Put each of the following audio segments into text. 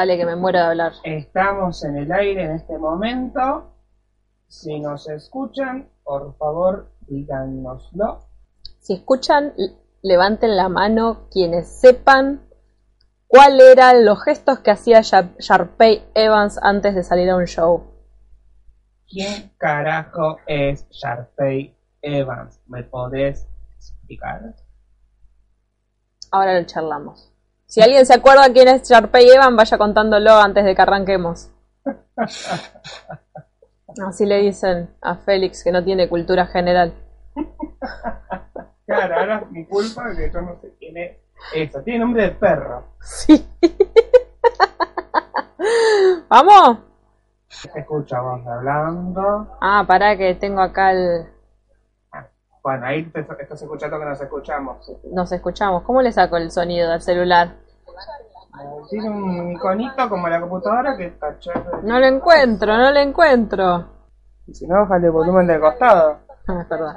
Dale, que me muero de hablar. Estamos en el aire en este momento. Si nos escuchan, por favor, díganoslo. Si escuchan, levanten la mano quienes sepan cuáles eran los gestos que hacía Sha- Sharpay Evans antes de salir a un show. ¿Quién carajo es Sharpay Evans? ¿Me podés explicar? Ahora lo charlamos. Si alguien se acuerda quién es Sharpay Evans, vaya contándolo antes de que arranquemos. Así le dicen a Félix que no tiene cultura general. Claro, ahora es mi culpa que yo no sé quién es eso. Tiene nombre de perro. Sí. ¿Vamos? Se escucha vos hablando. Ah, pará que tengo acá el... Bueno, ahí te estás escuchando que nos escuchamos. Nos escuchamos. ¿Cómo le saco el sonido del celular? Eh, Tiene un iconito como la computadora que está chévere. No lo encuentro, no lo encuentro. Y si no, bájale el volumen del costado. Ah, es verdad.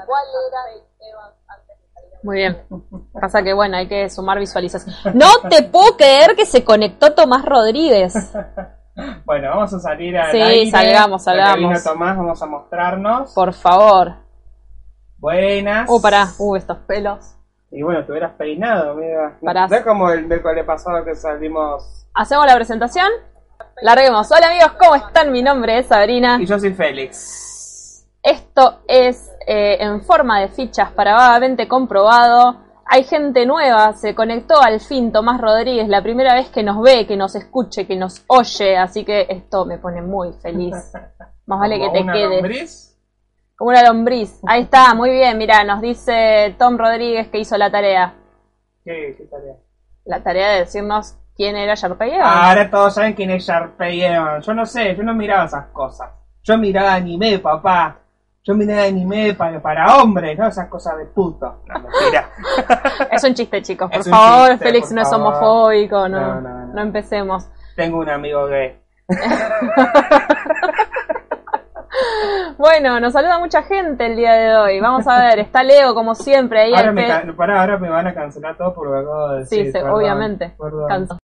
Muy bien. Pasa que bueno, hay que sumar visualización. No te puedo creer que se conectó Tomás Rodríguez. Bueno, vamos a salir al Sí, aire. salgamos, salgamos. Tomás, vamos a mostrarnos. Por favor. Buenas. Uh, pará. Uh, estos pelos. Y bueno, te hubieras peinado, mira. Pará. No es como el miércoles pasado que salimos. ¿Hacemos la presentación? Larguemos. Hola amigos, ¿cómo están? Mi nombre es Sabrina. Y yo soy Félix. Esto es eh, en forma de fichas para vagamente comprobado. Hay gente nueva, se conectó al fin Tomás Rodríguez, la primera vez que nos ve, que nos escuche, que nos oye, así que esto me pone muy feliz. Más vale que te quedes. lombriz. Como una lombriz. Ahí está, muy bien, mira, nos dice Tom Rodríguez que hizo la tarea. ¿Qué, qué tarea? La tarea de decirnos quién era Sharpay Evans. Ahora todos saben quién es Sharpay Evans. Yo no sé, yo no miraba esas cosas. Yo miraba anime, papá. Yo miraba anime para, para hombres, no esas cosas de puto. No, mentira. Es un chiste, chicos, por Es favor, chiste, Félix por no es favor. homofóbico, no, No, no, no. no empecemos. Tengo un amigo gay. Bueno, nos saluda mucha gente el día de hoy. Vamos a ver, está Leo como siempre ahí. Ahora me, ca- pará, ahora me van a cancelar todo por lo que acabo de Sí, decir. se- perdón, obviamente. perdón. Canso.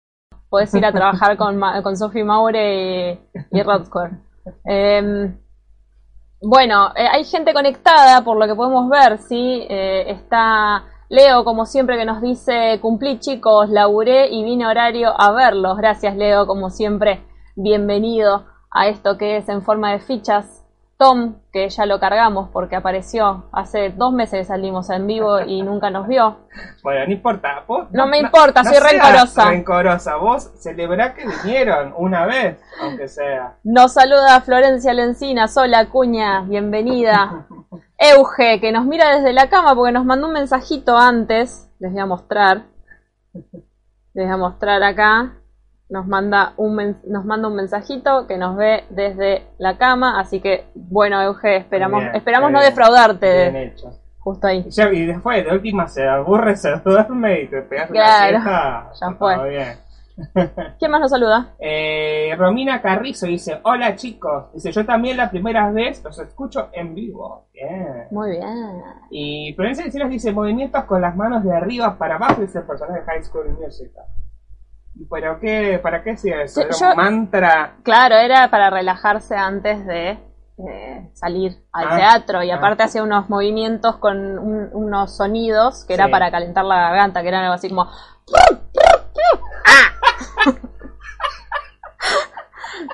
Podés ir a trabajar con, con Sophie Maure y, y Rodcore. Em, bueno, eh, hay gente conectada por lo que podemos ver, ¿sí? Eh, está Leo, como siempre, que nos dice, cumplí chicos, laburé y vine horario a verlos. Gracias, Leo, como siempre, bienvenido a esto que es en forma de fichas. Tom, que ya lo cargamos porque apareció hace dos meses que salimos en vivo y nunca nos vio. Bueno, no importa. Vos, No me importa, soy seas rencorosa. rencorosa. Vos celebrá que vinieron una vez, aunque sea. Nos saluda Florencia Lencina, sola cuña, bienvenida. Euge, que nos mira desde la cama porque nos mandó un mensajito antes. Les voy a mostrar. Les voy a mostrar acá. Nos manda un nos manda un mensajito que nos ve desde la cama. Así que, bueno, Euge, esperamos, Bien, esperamos no defraudarte. Bien hecho. Justo ahí. Y, ya- y después, de última, se aburre, se duerme y te pegas Claro, una siesta. ya fue. todo bien. ¿Quién más nos saluda? Eh, Romina Carrizo dice, hola chicos, dice, yo también la primera vez los escucho en vivo. Bien. Muy bien. Y Florencia Encinas dice, movimientos con las manos de arriba para abajo, dice el personaje de High School Musical. ¿Y ¿Pero qué, para qué hacía eso? ¿Era yo- un mantra? Claro, era para relajarse antes de eh, salir al Ah, teatro y ah. aparte hacía unos movimientos con un- unos sonidos que era Sí. para calentar la garganta, que eran algo así como...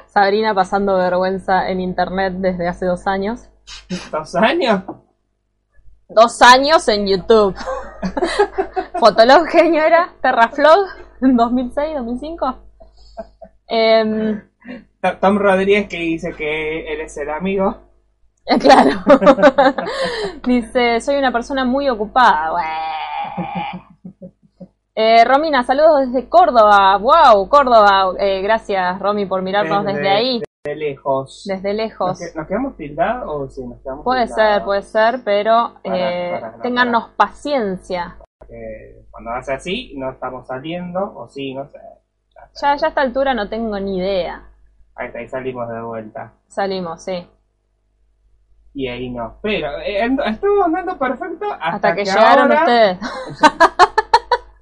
Sabrina pasando vergüenza en internet desde hace dos años. ¿Dos años? Dos años en YouTube. Fotolog, ¿qué año era? Terraflog, en 2006, 2005. Em, T- Tom Rodríguez que dice que él es el amigo. Eh, Claro. Dice, soy una persona muy ocupada. Eh, Romina, saludos desde Córdoba. Wow, Córdoba. Eh, gracias, Romy, por mirarnos desde, ahí, De lejos. desde ¿Nos, lejos. nos quedamos tildados o sí, nos quedamos Puede tildados? ser, puede ser, pero Para, eh, para, paciencia. Eh, cuando hace así, no estamos saliendo, o sí, no sé. Ya, ya a esta altura no tengo ni idea. Ahí está, ahí salimos de vuelta. Salimos, sí. Y ahí no. Pero eh, estuvo andando perfecto hasta, Hasta, que, llegaron ahora- ustedes.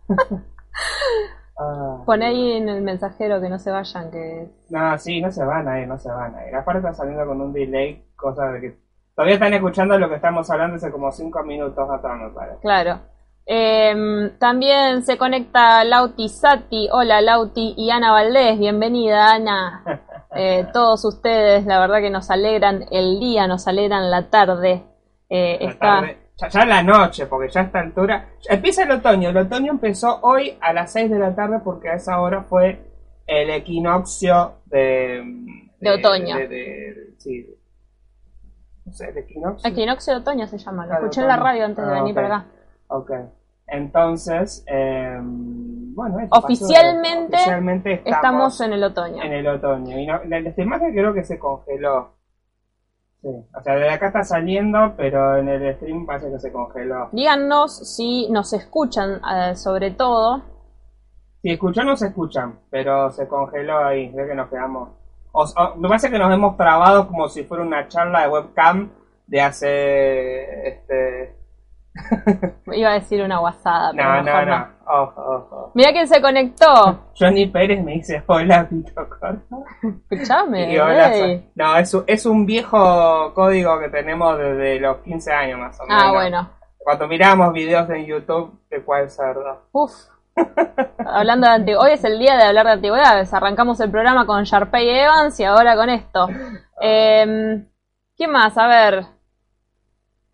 Pon ahí en el mensajero que no se vayan, que... No, sí, no se van a ir, no se van a ir. Aparte está saliendo con un delay, cosa de que todavía están escuchando lo que estamos hablando hace como cinco minutos atrás, me parece. Claro. Em, también se conecta Lauti Sati. Hola Lauti y Ana Valdés. Bienvenida Ana. Eh, todos ustedes, la verdad que nos alegran el día, nos alegran la tarde. Eh, La está... tarde- ya, ya la noche, porque ya a esta altura. ya empieza el otoño. El otoño empezó hoy a las 6 de la tarde porque a esa hora fue el equinoccio de. De otoño. de- de- sí. No sé, el equinoccio. Equinoccio de otoño se llama. Lo Claro, escuché en la radio antes de Ah, venir ok. para acá. Ok. Entonces, eh, bueno, eso Oficialmente pasó. oficialmente estamos, Estamos en el otoño. en el otoño. Y no, la, esta imagen creo que se congeló. Sí. O sea, desde acá está saliendo, pero en el stream parece que se congeló. Díganos si nos escuchan, eh, sobre todo. Si escuchan, no se escuchan, pero se congeló ahí. Creo que nos quedamos. O, o- me parece que nos hemos trabado como si fuera una charla de webcam de hace. Este. Iba a decir una guasada, pero No, no, no. Ojo, ojo. Mira quién se conectó. Johnny Pérez me dice: Hola, Pito Corto. Escuchame. Y hola, No, es, un- es un viejo código que tenemos desde los 15 años más o menos. Ah, bueno. Cuando miramos videos en YouTube de cuál cerdo. Uf. Hablando de antigüedades, hoy es el día de hablar de antigüedades. Arrancamos el programa con Sharpay Evans y ahora con esto. Eh, ¿Qué más? A ver.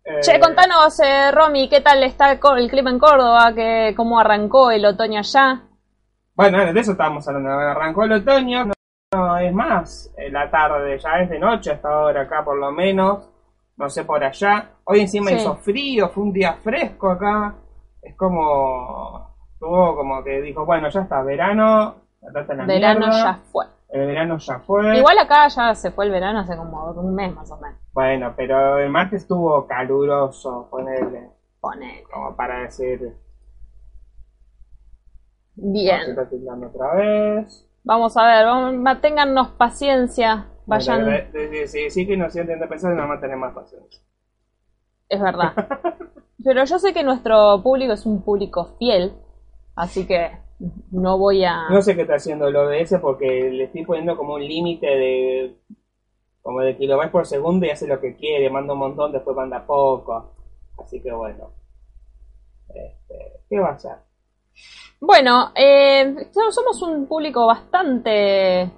Eh, Che, contanos, eh, Romy, ¿qué tal está el clima en Córdoba? ¿Qué, ¿Cómo arrancó el otoño allá? Bueno, de eso estábamos hablando. Arrancó el otoño, no, no es más eh, la tarde, ya es de noche hasta ahora acá por lo menos. No sé por allá. Hoy encima Sí. hizo frío, fue un día fresco acá. Es como. Tuvo como que dijo, bueno, ya está, verano. la Verano mierda, ya fue. El verano ya fue. Igual acá ya se fue el verano hace como un mes más o menos. Bueno, pero el martes estuvo caluroso, ponerle, Pone. como para decir, Bien. está tildando otra vez. Vamos a ver, vamos, manténgannos paciencia. Vayan. De- Sí, que no sienten de pensar, más tener más paciencia. Es verdad. Pero yo sé que nuestro público es un público fiel, así que no voy a... No sé qué está haciendo el OBS porque le estoy poniendo como un límite de como de kilobytes por segundo y hace lo que quiere, manda un montón, después manda poco. Así que bueno. Este, ¿Qué va a hacer? Bueno, eh, so- somos un público bastante...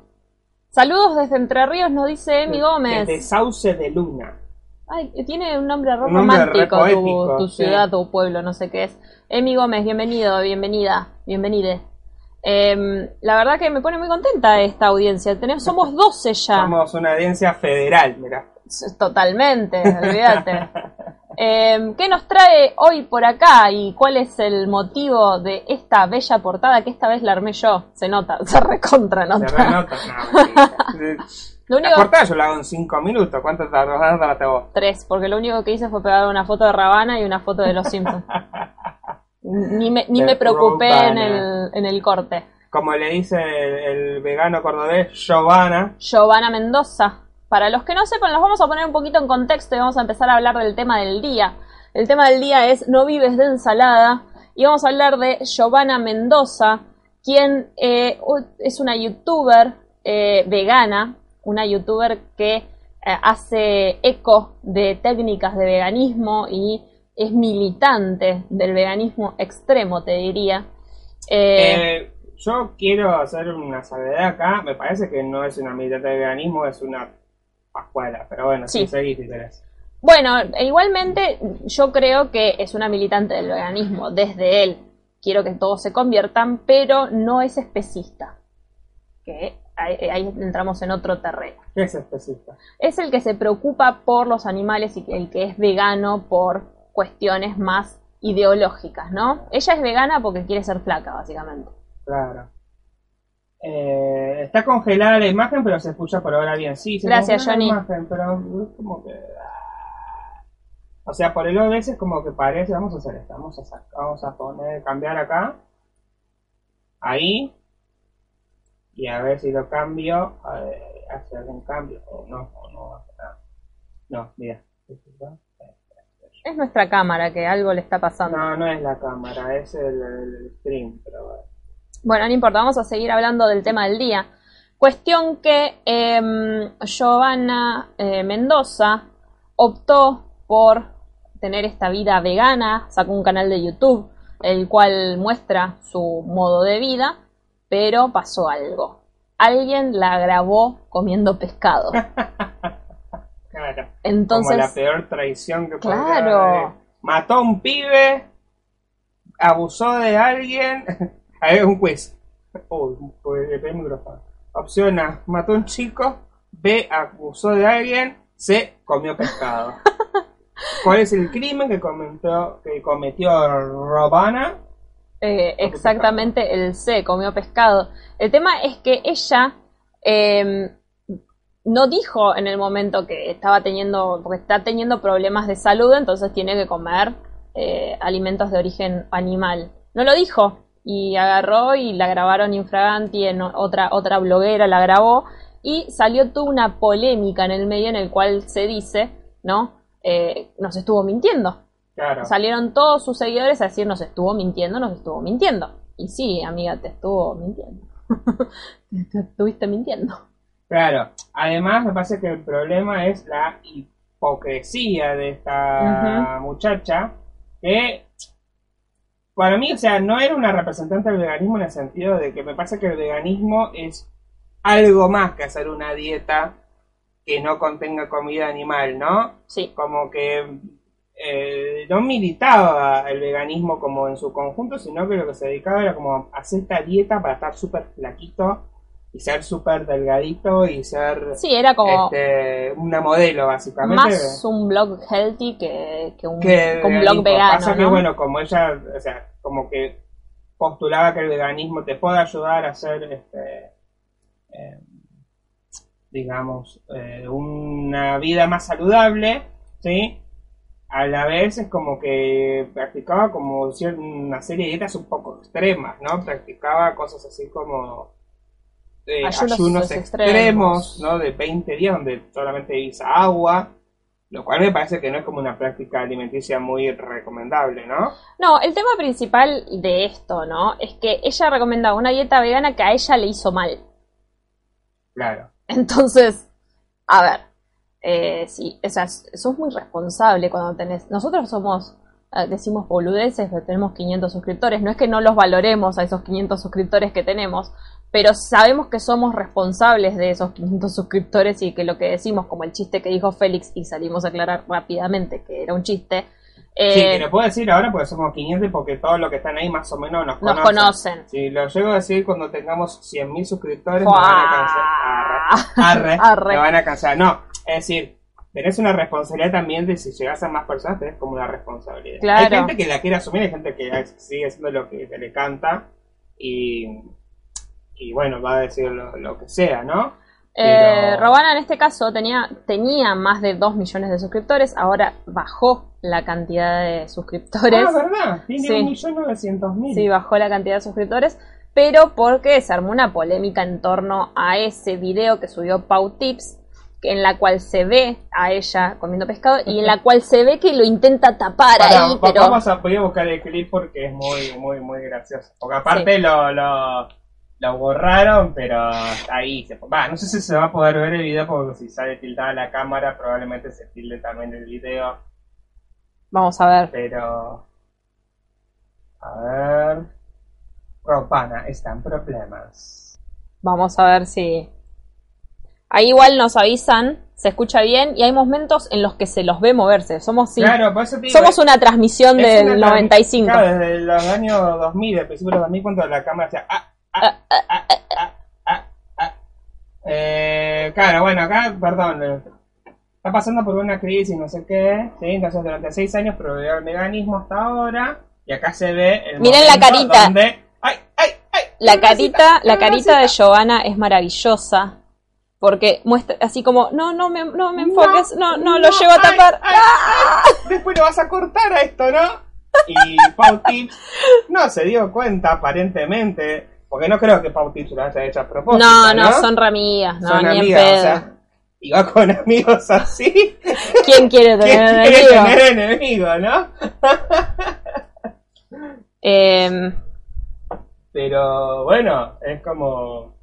Saludos desde Entre Ríos, nos dice Emi Gómez. Desde Sauce de Luna. Ay, tiene un nombre re Un nombre re romántico tu, tu sí. ciudad, tu pueblo, no sé qué es. Emi Gómez, bienvenido, bienvenida, bienvenide. Em, la verdad que me pone muy contenta esta audiencia. Tenemos, somos 12 ya. Somos una audiencia federal, mira. Totalmente, olvídate. Em, ¿Qué nos trae hoy por acá y cuál es el motivo de esta bella portada que esta vez la armé yo? Se nota, se recontra Se nota. renota. No, Lo La único portada yo la hago en 5 minutos. ¿Cuánto tardas tardaste vos? tres, porque lo único que hice fue pegar una foto de Rabana y una foto de los Simpsons. Ni me, ni De me preocupé en el, en el corte. Como le dice el, el vegano cordobés, Giovanna. Giovanna Mendoza. Para los que no sepan, los vamos a poner un poquito en contexto y vamos a empezar a hablar del tema del día. El tema del día es No vives de ensalada y vamos a hablar de Giovanna Mendoza, quien eh, es una youtuber eh, vegana, una youtuber que eh, hace eco de técnicas de veganismo y es militante del veganismo extremo, te diría. Eh, Eh, yo quiero hacer una salvedad acá. Me parece que no es una militante de veganismo, es una pascuala. Pero bueno, Sí. si querés. Bueno, e igualmente yo creo que es una militante del veganismo desde él. Quiero que todos se conviertan, pero no es especista. Que ahí, ahí entramos en otro terreno. ¿Qué es especista? Es el que se preocupa por los animales y el que es vegano por cuestiones más ideológicas, ¿no? Ella es vegana porque quiere ser flaca, básicamente. Claro. Eh, está congelada la imagen, pero se escucha por ahora bien. Sí, se Gracias, Johnny. la imagen, pero es como que. ah. O sea, por el OBS es como que parece. Vamos a hacer esto. Vamos a, vamos a poner, cambiar acá. Ahí. Y a ver si lo cambio. A ver, hace algún cambio. O no, o no hace nada. No, mira. Es nuestra cámara que algo le está pasando. No, no es la cámara, es el, el stream, pero bueno. Bueno, no importa, vamos a seguir hablando del tema del día. Cuestión que em, Giovanna eh, Mendoza optó por tener esta vida vegana, sacó un canal de YouTube, el cual muestra su modo de vida, pero pasó algo. Alguien la grabó comiendo pescado. Claro. Entonces, Como la peor traición que Claro. haber. Mató a un pibe, abusó de alguien. Ahí es un quiz. Uy, el micrófono. Opción A, mató a un chico. B, abusó de alguien. C, comió pescado. ¿Cuál es el crimen que cometió, que cometió Robana? Eh, exactamente el C, comió pescado. El tema es que ella eh, no dijo en el momento que estaba teniendo, porque está teniendo problemas de salud, entonces tiene que comer eh, alimentos de origen animal. No lo dijo y agarró y la grabaron infraganti, en otra, otra bloguera la grabó y salió toda una polémica en el medio en el cual se dice, ¿no? Eh, nos estuvo mintiendo. Claro. Salieron todos sus seguidores a decir nos estuvo mintiendo, nos estuvo mintiendo. Y sí, amiga, te estuvo mintiendo. te estuviste mintiendo. Claro, además me parece que el problema es la hipocresía de esta muchacha, que para mí, o sea, no era una representante del veganismo en el sentido de que me parece que el veganismo es algo más que hacer una dieta que no contenga comida animal, ¿no? Sí, Como que eh, no militaba el veganismo como en su conjunto, sino que lo que se dedicaba era como a hacer esta dieta para estar súper flaquito y ser súper delgadito y ser sí, era como este, una modelo básicamente. más un blog healthy que, que un, que que un blog vegano. Pasa que ¿no? bueno, como ella, o sea, como que postulaba que el veganismo te puede ayudar a hacer este eh, digamos, eh, una vida más saludable, ¿sí? A la vez es como que practicaba como una serie de dietas un poco extremas, ¿no? Practicaba cosas así como eh, Ayunos ayunos, extremos. extremos, ¿no? De 20 días donde solamente bebís agua, lo cual me parece que no es como una práctica alimenticia muy recomendable, ¿no? No, el tema principal de esto, ¿no? Es que ella recomendaba una dieta vegana que a ella le hizo mal. Claro. Entonces, a ver, eh, sí, o sea, sos muy responsable cuando tenés. Nosotros somos, eh, decimos boludeces, pero tenemos 500 suscriptores. No es que no los valoremos a esos 500 suscriptores que tenemos, pero sabemos que somos responsables de esos 500 suscriptores y que lo que decimos, como el chiste que dijo Félix, y salimos a aclarar rápidamente que era un chiste. Sí, eh, que lo puedo decir ahora porque somos 500 porque todos los que están ahí más o menos nos nos conocen. conocen. Si lo llego a decir cuando tengamos 100.000 suscriptores, ¡Fua! me van a cancelar. Arre, arre, Arre. me van a cancelar. No, es decir, tenés una responsabilidad también de si llegas a más personas, tenés como una responsabilidad. Claro. Hay gente que la quiere asumir, hay gente que sigue haciendo lo que se le canta y, y bueno, va a decir lo, lo que sea, ¿no? Eh, Pero- Robana en este caso tenía, tenía más de 2 millones de suscriptores, ahora bajó la cantidad de suscriptores. Ah, ¿verdad? Tiene Sí. un millón novecientos mil. Sí, bajó la cantidad de suscriptores, pero porque se armó una polémica en torno a ese video que subió Pau Tips, en la cual se ve a ella comiendo pescado y en la cual se ve que lo intenta tapar Pará, ahí, pero Vamos a a buscar el clip porque es muy, muy, muy gracioso. Porque aparte lo, lo, lo borraron, pero ahí. Se, va, no sé si se va a poder ver el video porque si sale tildada la cámara probablemente se tilde también el video. vamos a ver. Pero... A ver... Robana está en problemas. Vamos a ver si. Ahí igual nos avisan, se escucha bien y hay momentos en los que se los ve moverse. Somos, sí, Claro, por eso te digo, somos una transmisión es del una trans- 95. Claro, desde los años 2000, del principio de los 2000, cuando la cámara hacía... ah, ah, ah, ah, ah, ah, ah. Eh, claro, bueno, acá, perdón, eh, está pasando por una crisis, no sé qué, ¿sí? Entonces durante seis años probó el veganismo hasta ahora, y acá se ve el Miren la momento carita. donde- ¡Ay, ay, ay! La carita, la carita de. Giovanna es maravillosa. Porque muestra así como, no, no me, no me enfoques, no, no, lo llevo a tapar. ay, ay. Después lo vas a cortar a esto, ¿no? Y Pau Tips no se dio cuenta aparentemente, porque no creo que Pau Tips lo haya hecho a propósito. No, No, no, son ramigas, no, Son ni amigas, en pedo. o sea, y va con amigos así. ¿Quién quiere ¿Quién tener quiere enemigo? tener enemigo, no? Em, Pero bueno, es como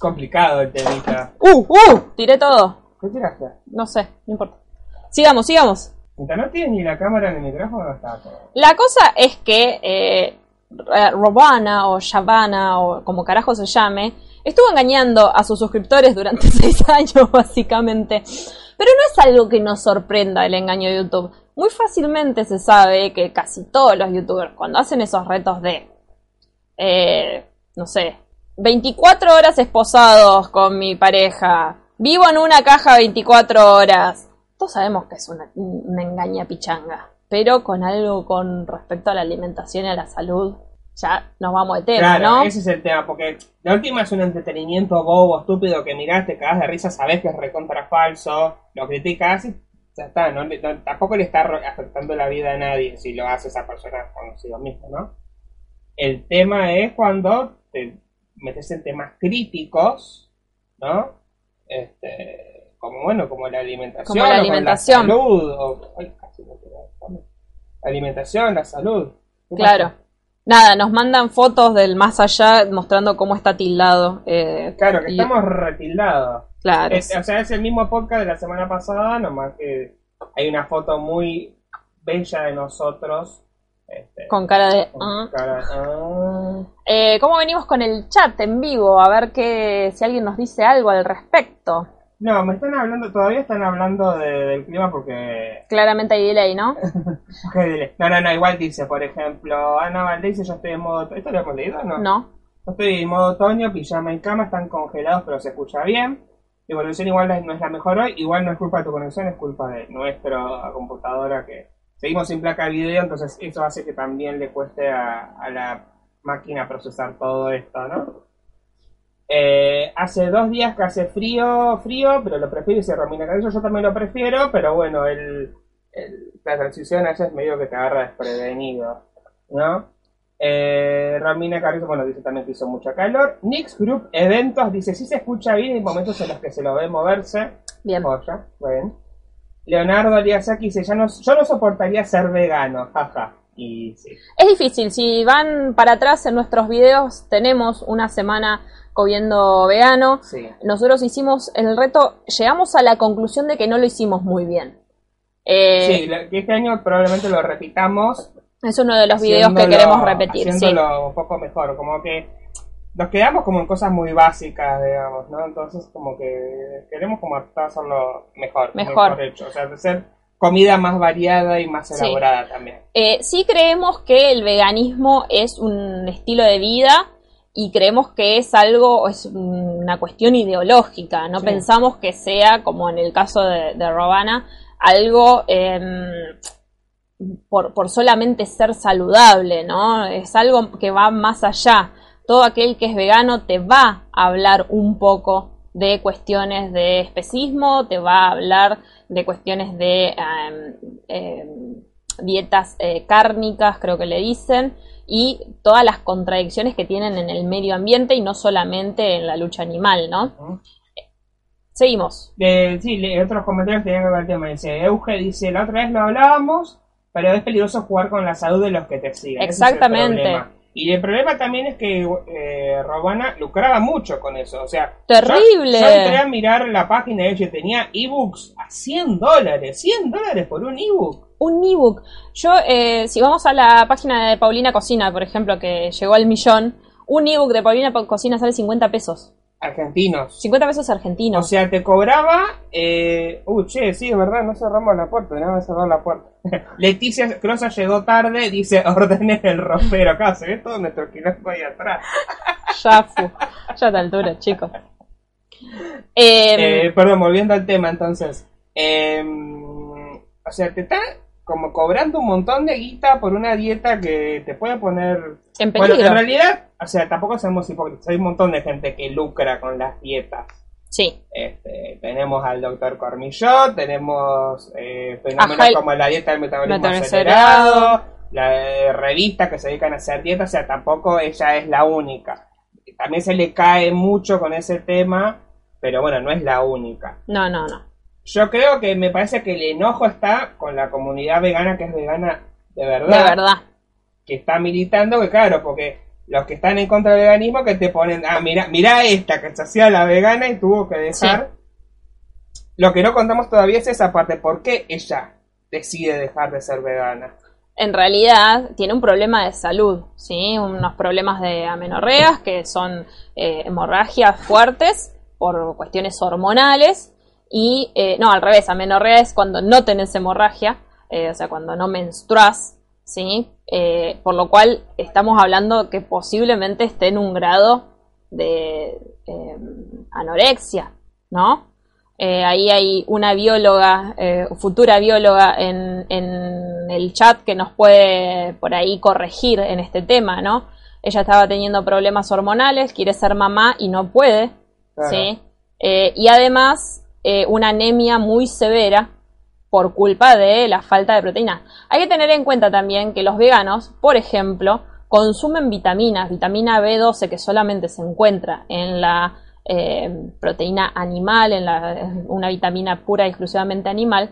complicado el temita. ¡Uh! ¡Uh! Tiré todo. ¿Qué tiraste? No sé, no importa. Sigamos, sigamos. Mientras no tienes ni la cámara ni el micrófono, está todo. La cosa es que eh, eh, Robana o Shabana o como carajo se llame, estuvo engañando a sus suscriptores durante seis años básicamente. Pero no es algo que nos sorprenda el engaño de YouTube. Muy fácilmente se sabe que casi todos los youtubers cuando hacen esos retos de, eh, no sé, 24 horas esposados con mi pareja, vivo en una caja 24 horas, todos sabemos que es una, una engaña pichanga. Pero con algo con respecto a la alimentación y a la salud, ya nos vamos de tema, Claro, ¿no? ese es el tema, porque la última es un entretenimiento bobo, estúpido, que mirás, te cagás de risa, sabés que es recontra falso, lo criticas y ya está, ¿no? No- tampoco le está afectando la vida a nadie si lo hace esa persona consigo mismo, ¿no? El tema es cuando te metes en temas críticos, ¿no? Este, como bueno, como la alimentación, Como la o con alimentación. salud, o, ay, casi me la alimentación, la salud. ¿Qué Claro. pasa? Nada, nos mandan fotos del más allá mostrando cómo está tildado. eh, Claro, que y- estamos retildados. Claro. Es- o sea, es el mismo podcast de la semana pasada, nomás que hay una foto muy bella de nosotros. Este, con cara de... con "Ah". cara- ah. Eh, ¿Cómo venimos con el chat en vivo? A ver que, si alguien nos dice algo al respecto. No, me están hablando, todavía están hablando de- del clima porque... Claramente hay delay, ¿no? No, no, no, igual dice, por ejemplo, Ana Valdés dice, yo estoy en modo... ¿Esto lo hemos leído o no? No. Yo estoy en modo otoño, pijama y cama, están congelados, pero se escucha bien. Mi conexión igual no es la mejor hoy, igual no es culpa de tu conexión, es culpa de nuestra computadora que seguimos sin placa de video, entonces eso hace que también le cueste a, a la máquina procesar todo esto, ¿no? Eh, hace dos días que hace frío, frío, pero lo prefiero, dice Romina Carrillo, yo también lo prefiero, pero bueno, el, el- la transición a veces medio que te agarra desprevenido, ¿no? Eh, Romina Carrizo, bueno, dice también que hizo mucha calor. Nix Group Eventos dice, sí se escucha bien, hay momentos en los que se lo ve moverse. Bien. Bueno. Leonardo Aliasaki dice, ya no, yo no soportaría ser vegano, jaja. Y sí. Es difícil. Si van para atrás en nuestros videos, tenemos una semana comiendo vegano. Sí. Nosotros hicimos el reto, llegamos a la conclusión de que no lo hicimos muy bien. Eh, Sí, este año probablemente lo repitamos. Es uno de los videos que queremos repetir. Sí. Haciéndolo un poco mejor, como que nos quedamos como en cosas muy básicas, digamos, ¿no? Entonces como que queremos como hacerlo mejor, Mejor. hecho, o sea, de ser comida más variada y más Sí. elaborada también. Eh, sí creemos que el veganismo es un estilo de vida y creemos que es algo, es una cuestión ideológica. No Sí. pensamos que sea, como en el caso de, de Robana, algo em, por, por solamente ser saludable, ¿no? Es algo que va más allá. Todo aquel que es vegano te va a hablar un poco de cuestiones de especismo, te va a hablar de cuestiones de em, em, dietas eh, cárnicas, creo que le dicen, y todas las contradicciones que tienen en el medio ambiente y no solamente en la lucha animal, ¿no? Seguimos. Sí, otros comentarios que tenían que ver el tema. Dice, Euge dice, la otra vez lo hablábamos, pero es peligroso jugar con la salud de los que te siguen. Exactamente. Y el problema también es que eh, Robana lucraba mucho con eso. O sea, Terrible. Yo, yo entré a mirar la página de ella y tenía ebooks a 100 dólares. 100 dólares por un ebook. Un ebook. Yo, eh, si vamos a la página de Paulina Cocina, por ejemplo, que llegó al millón, un ebook de Paulina Cocina sale 50 pesos. Argentinos. 50 pesos O argentinos. sea, te cobraba. Eh... Uy, che, sí, es verdad, no cerramos la puerta, no cerrar la puerta. Leticia Crosa llegó tarde, dice: ordenen el ropero. Acá se ve todo nuestro quilombo ahí atrás. ya fu. Ya a altura, chicos. Eh, Eh, perdón, volviendo al tema, entonces. Eh, o sea, te está como cobrando un montón de guita por una dieta que te puede poner. en Bueno, peligro. en realidad, o sea, tampoco somos hipócritas. Hay un montón de gente que lucra con las dietas. sí. Este, tenemos al doctor Cormillot, tenemos eh, fenómenos Ajá, el- como la dieta del metabolismo acelerado, la revistas que se dedican a hacer dieta, o sea, tampoco ella es la única. También se le cae mucho con ese tema, pero bueno, no es la única. No, no, no. Yo creo que me parece que el enojo está con la comunidad vegana que es vegana de verdad, De verdad. que está militando, que claro, porque los que están en contra del veganismo que te ponen, ah, mira, mira esta que se hacía la vegana y tuvo que dejar. Lo que no contamos todavía es esa parte, ¿por qué ella decide dejar de ser vegana? En realidad tiene un problema de salud, ¿sí? Unos problemas de amenorreas que son eh, hemorragias fuertes por cuestiones hormonales y, eh, no, al revés, amenorrea es cuando no tenés hemorragia, eh, o sea, cuando no menstruas, ¿sí? Eh, por lo cual estamos hablando que posiblemente esté en un grado de anorexia, ¿no? ahí hay una bióloga, futura bióloga en, en, el chat que nos puede por ahí corregir en este tema, ¿no? Ella estaba teniendo problemas hormonales, quiere ser mamá y no puede, ¿sí? y además eh, una anemia muy severa por culpa de la falta de proteína. Hay que tener en cuenta también que los veganos, por ejemplo, consumen vitaminas, vitamina B12 que solamente se encuentra en la eh, proteína animal, en, la, una vitamina pura y exclusivamente animal,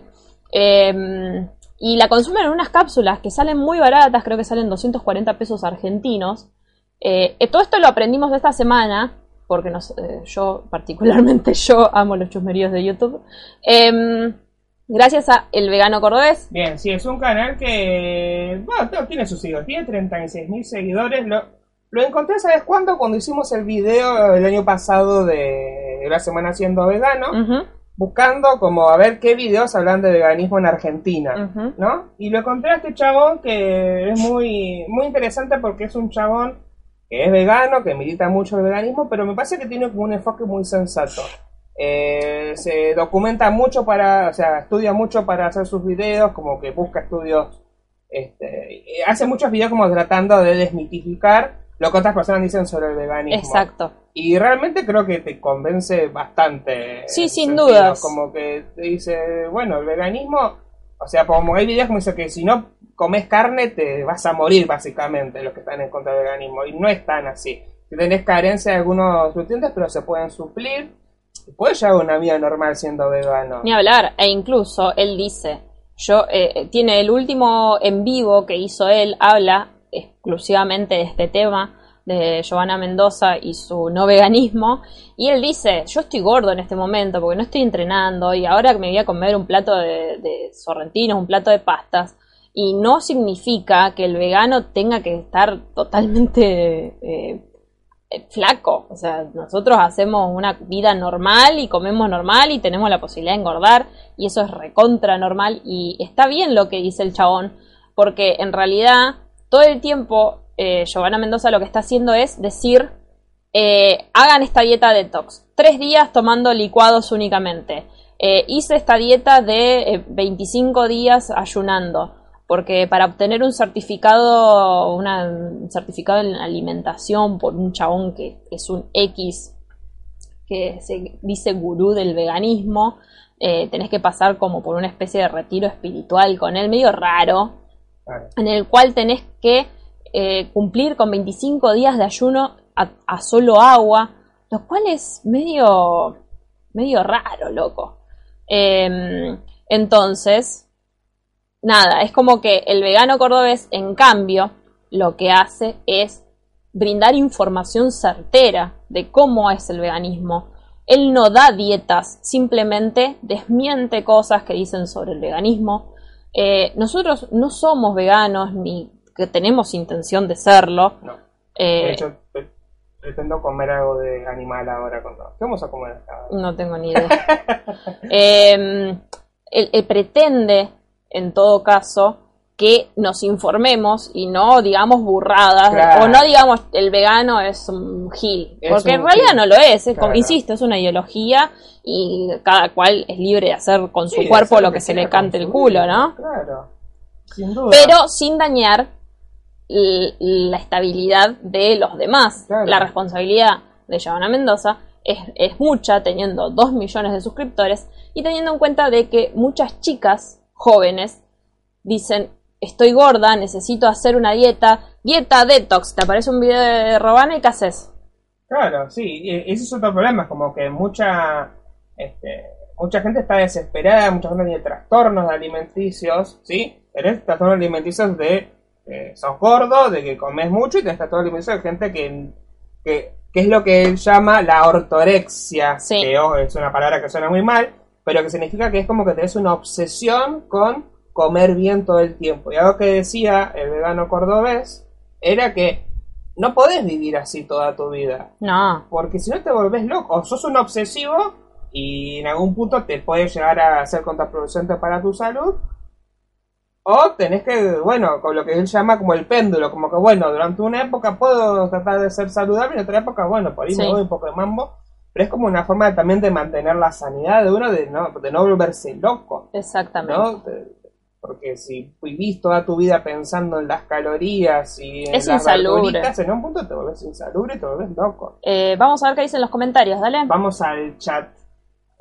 em, y la consumen en unas cápsulas que salen muy baratas, creo que salen 240 pesos argentinos. Eh, todo esto lo aprendimos esta semana porque eh, yo, particularmente yo, amo los chusmeríos de YouTube. Gracias a El Vegano Cordobés. Bien, sí, es un canal que, bueno, tiene sus seguidores, tiene 36 mil seguidores. Lo, lo encontré, ¿sabes cuándo? Cuando hicimos el video el año pasado de la semana siendo vegano. Buscando como a ver qué videos hablan de veganismo en Argentina, ¿no? Y lo encontré a este chabón que es muy, muy interesante porque es un chabón que es vegano, que milita mucho el veganismo, pero me parece que tiene un enfoque muy sensato. Eh, se documenta mucho para, o sea, estudia mucho para hacer sus videos, como que busca estudios, este, hace muchos videos como tratando de desmitificar lo que otras personas dicen sobre el veganismo. Exacto. Y realmente creo que te convence bastante. Sí, sin dudas. Como que te dice, bueno, el veganismo, o sea, como hay videos como dice que si no comes carne te vas a morir básicamente los que están en contra del veganismo y no es tan así. Tenés carencia de algunos nutrientes pero se pueden suplir. Puedes llevar una vida normal siendo vegano. Ni hablar, e incluso él dice, yo eh, eh, tiene el último en vivo que hizo él, habla exclusivamente de este tema de Giovanna Mendoza y su no veganismo. Y él dice, yo estoy gordo en este momento porque no estoy entrenando y ahora me voy a comer un plato de, de sorrentinos, un plato de pastas y no significa que el vegano tenga que estar totalmente eh, flaco. O sea, nosotros hacemos una vida normal y comemos normal y tenemos la posibilidad de engordar y eso es recontra normal y está bien lo que dice el chabón porque en realidad todo el tiempo eh, Giovanna Mendoza lo que está haciendo es decir eh, hagan esta dieta detox. Tres días tomando licuados únicamente. hice esta dieta de 25 días ayunando porque para obtener un certificado, un certificado en alimentación por un chabón que es un X, que se dice gurú del veganismo, eh, tenés que pasar como por una especie de retiro espiritual con él, medio raro, en el cual tenés que eh, cumplir con 25 días de ayuno a, solo agua, lo cual es medio, medio raro, loco. Em, entonces, nada, es como que el vegano cordobés, en cambio, lo que hace es brindar información certera de cómo es el veganismo. Él no da dietas, simplemente desmiente cosas que dicen sobre el veganismo. Eh, nosotros no somos veganos ni que tenemos intención de serlo. No. Eh, de hecho, pretendo comer algo de animal ahora. Cuando... ¿Qué vamos a comer? No tengo ni idea. eh, él pretende en todo caso, que nos informemos y no digamos burradas o no digamos el vegano es un gil, porque en realidad no lo es, insisto, es una ideología y cada cual es libre de hacer con su cuerpo lo que, se le cante el culo, ¿no? Claro. Pero sin dañar la estabilidad de los demás. La responsabilidad de Giovanna Mendoza es, es mucha, teniendo dos millones de suscriptores y teniendo en cuenta de que muchas chicas jóvenes dicen, estoy gorda, necesito hacer una dieta, dieta detox, te aparece un video de Robana y ¿qué haces? Claro, sí, ese es otro problema, es como que mucha, este, mucha gente está desesperada, mucha gente tiene trastornos alimenticios, ¿sí? Tenés trastornos alimenticios de eh, sos gordo, de que comes mucho y te está todo el de gente que, que, que, es lo que él llama la ortorexia, Sí. que oh, es una palabra que suena muy mal, pero que significa que es como que tenés una obsesión con comer bien todo el tiempo. Y algo que decía el vegano cordobés era que no podés vivir así toda tu vida. No. Porque si no te volvés loco, o sos un obsesivo y en algún punto te puede llegar a ser contraproducente para tu salud. O tenés que, bueno, con lo que él llama como el péndulo, como que bueno, durante una época puedo tratar de ser saludable y en otra época, bueno, por ahí me Sí. doy un poco de mambo. Pero es como una forma de- también de mantener la sanidad de uno, de no, de no volverse loco. Exactamente. ¿no? Porque si vivís toda tu vida pensando en las calorías y en Es las verduritas, en un punto te volvés insalubre te volvés loco. Eh, vamos a ver qué dicen los comentarios, dale. Vamos al chat.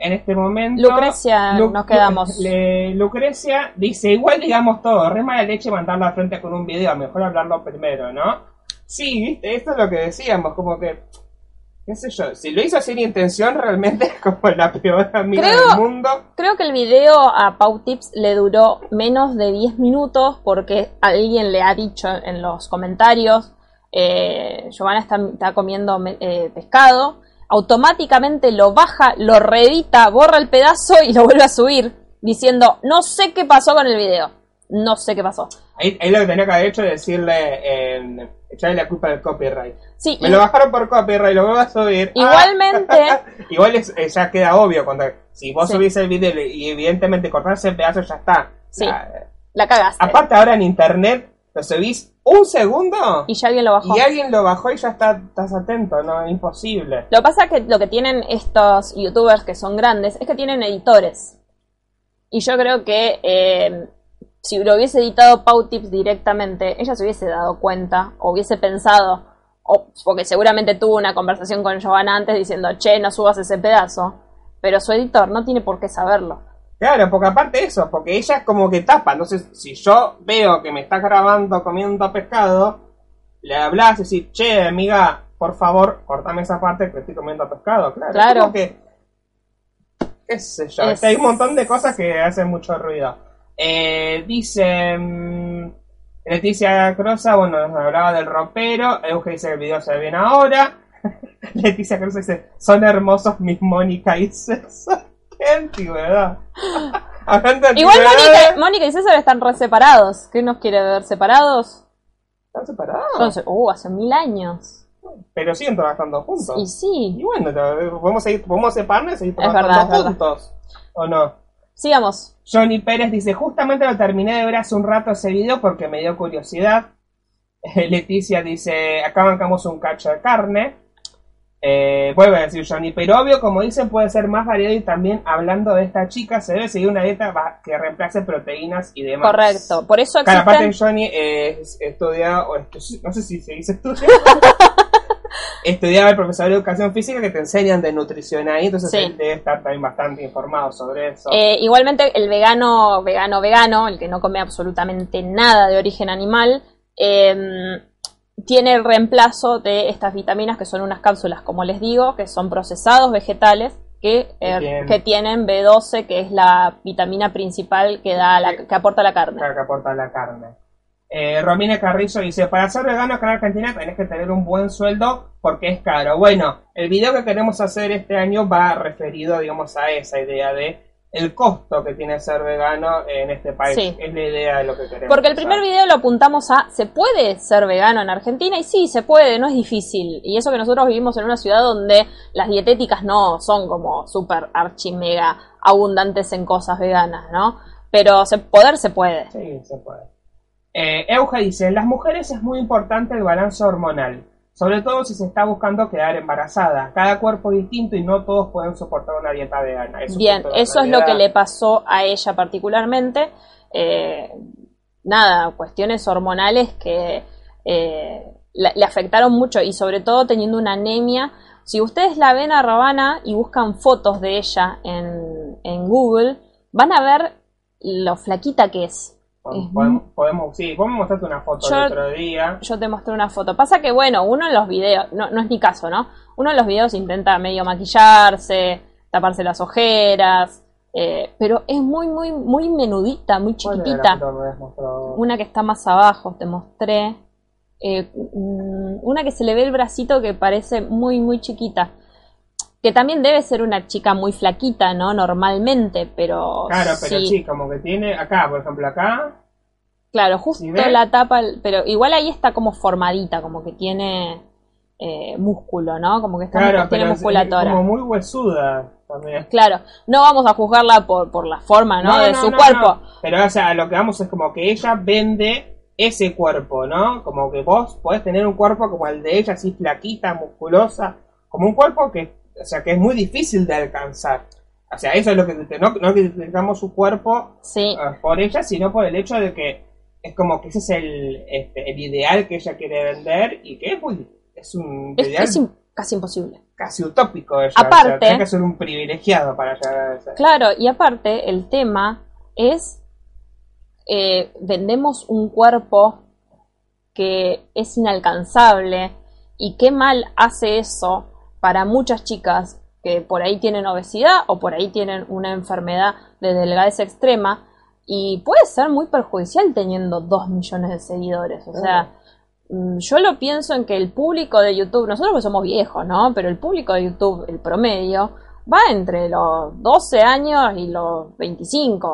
En este momento. Lucrecia, Lu- nos quedamos. Le- Lucrecia dice: Igual digamos todo, re mala leche mandarlo al frente con un video, mejor hablarlo primero, ¿no? Sí, viste, esto es lo que decíamos, como que. ¿Qué sé yo? Si lo hizo sin intención, realmente es como la peor amiga Creo- del mundo. Creo que el video a Pau Tips le duró menos de 10 minutos porque alguien le ha dicho en los comentarios, eh, Giovanna está, está comiendo eh, pescado, automáticamente lo baja, lo reedita, borra el pedazo y lo vuelve a subir diciendo, no sé qué pasó con el video, no sé qué pasó. Ahí, ahí lo que tenía que haber hecho es decirle, eh, echarle la culpa del copyright. Sí, Me y- lo bajaron por copyright, lo vuelvo a subir. Igualmente- Ah. Igual es- eh, ya queda obvio cuando si vos Sí. subís el video y evidentemente cortás ese pedazo ya está. Sí. Ya, la cagaste. aparte ahora en internet lo subís un segundo Y ya alguien lo bajó. y alguien lo bajó y ya está, estás atento, no, imposible. Lo que pasa es que lo que tienen estos youtubers que son grandes es que tienen editores. Y yo creo que eh, si lo hubiese editado Pau Tips directamente, ella se hubiese dado cuenta, o hubiese pensado, o, porque seguramente tuvo una conversación con Giovanna antes diciendo, che, no subas ese pedazo. Pero su editor no tiene por qué saberlo. Claro, porque aparte de eso, porque ella es como que tapa, entonces si yo veo que me está grabando comiendo pescado, le hablas y decís, che, amiga, por favor, cortame esa parte que estoy comiendo pescado, claro. Claro. Es como que, qué sé yo, Es- hay un montón de cosas que hacen mucho ruido. Eh, dice mm, Leticia Crosa, bueno, nos hablaba del ropero, Euge dice que el video se ve bien ahora. Leticia Crosa dice, son hermosos mis Mónica y César. Qué antigüedad. Igual Mónica, Mónica y César están re separados. ¿Qué nos quiere ver separados? Están separados. Entonces, uh, hace mil años. pero siguen trabajando juntos. Y sí. Y bueno, podemos, seguir, podemos separarnos y seguir trabajando verdad. juntos. ¿O no? Sigamos. Johnny Pérez dice, justamente lo terminé de ver hace un rato ese video porque me dio curiosidad. Leticia dice, acá bancamos un cacho de carne. Eh, vuelve a decir Johnny, pero obvio, como dicen, puede ser más variado y también hablando de esta chica, se debe seguir una dieta que reemplace proteínas y demás. Correcto. Por eso Claro, aparte existen... Johnny eh, estudia, o estu- no sé si se dice estudia, estudiaba el profesor de educación física que te enseñan de nutrición ahí, entonces Sí. él debe estar también bastante informado sobre eso. Eh, igualmente, el vegano, vegano, vegano, el que no come absolutamente nada de origen animal, eh, tiene el reemplazo de estas vitaminas que son unas cápsulas, como les digo, que son procesados vegetales que, eh, que tienen B12, que es la vitamina principal que da la, que aporta la carne. Claro, que aporta la carne. Eh, Romina Carrizo dice, para ser vegano acá en Argentina tenés que tener un buen sueldo porque es caro. Bueno, el video que queremos hacer este año va referido, digamos, a esa idea de el costo que tiene ser vegano en este país. Sí. Es la idea de lo que queremos. Porque el primer video lo apuntamos a, ¿se puede ser vegano en Argentina? Y sí, se puede, no es difícil. Y eso que nosotros vivimos en una ciudad donde las dietéticas no son como súper archi mega abundantes en cosas veganas, ¿no? Pero se, poder se puede. Sí, se puede. Eh, Euge dice, en las mujeres es muy importante el balance hormonal, sobre todo si se está buscando quedar embarazada. Cada cuerpo es distinto y no todos pueden soportar una dieta vegana. Eso Bien, eso es lo que le pasó a ella particularmente. Eh, nada, cuestiones hormonales que eh, la- le afectaron mucho y sobre todo teniendo una anemia. Si ustedes la ven a Ravana y buscan fotos de ella en, en Google, van a ver lo flaquita que es. Podemos, podemos, sí, podemos mostrarte una foto Yo- el otro día. Yo te mostré una foto. Pasa que, bueno, uno en los videos, no, no es mi caso, ¿no? Uno en los videos intenta medio maquillarse, taparse las ojeras, Eh, pero es muy, muy, muy menudita, muy ¿Cuál era la chiquitita. Una que está más abajo, te mostré. Eh, mm, una que se le ve el bracito que parece muy, muy chiquita. Que también debe ser una chica muy flaquita, ¿no? Normalmente, pero. Claro, pero sí. sí, como que tiene acá, por ejemplo, acá. Claro, justo la tapa, pero igual ahí está como formadita, como que tiene eh, músculo, ¿no? Como que está, Claro, tiene pero es- es musculatura. como muy huesuda también. Claro, no vamos a juzgarla por, por la forma, ¿no? de su no, cuerpo. Pero, o sea, lo que vamos es como que ella vende ese cuerpo, ¿no? Como que vos podés tener un cuerpo como el de ella, así flaquita, musculosa, como un cuerpo que, o sea, que es muy difícil de alcanzar. O sea, eso es lo que no, no criticamos su cuerpo Sí, eh, por ella, sino por el hecho de que es como que ese es el, este, el ideal que ella quiere vender y que es muy, es un es, ideal es casi imposible. casi utópico ella. Aparte- o sea, tenés que ser un privilegiado para llegar a ese. Claro, y aparte el tema es, eh, vendemos un cuerpo que es inalcanzable y qué mal hace eso para muchas chicas que por ahí tienen obesidad o por ahí tienen una enfermedad de delgadez extrema y puede ser muy perjudicial teniendo dos millones de seguidores. O sea, mm, yo lo pienso en que el público de YouTube, nosotros que somos viejos, ¿no? Pero el público de YouTube, el promedio, va entre los 12 años y los 25.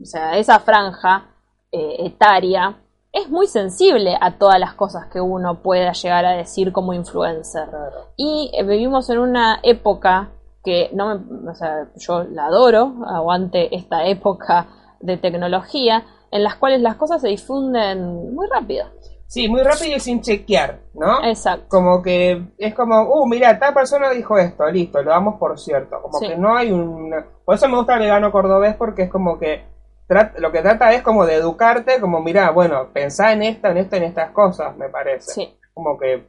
O sea, esa franja eh, etaria es muy sensible a todas las cosas que uno pueda llegar a decir como influencer. Claro. Y eh, vivimos en una época que no me, o sea, yo la adoro, aguante esta época de tecnología, en las cuales las cosas se difunden muy rápido. Sí, muy rápido y sin chequear, ¿no? Exacto. Como que es como, uh, mira, tal persona dijo esto, listo, lo damos por cierto. Como Sí. que no hay un... Por eso me gusta el vegano cordobés porque es como que lo que trata es como de educarte, como, mira, bueno, pensá en esto, en esto, en estas cosas, me parece. Sí. Como que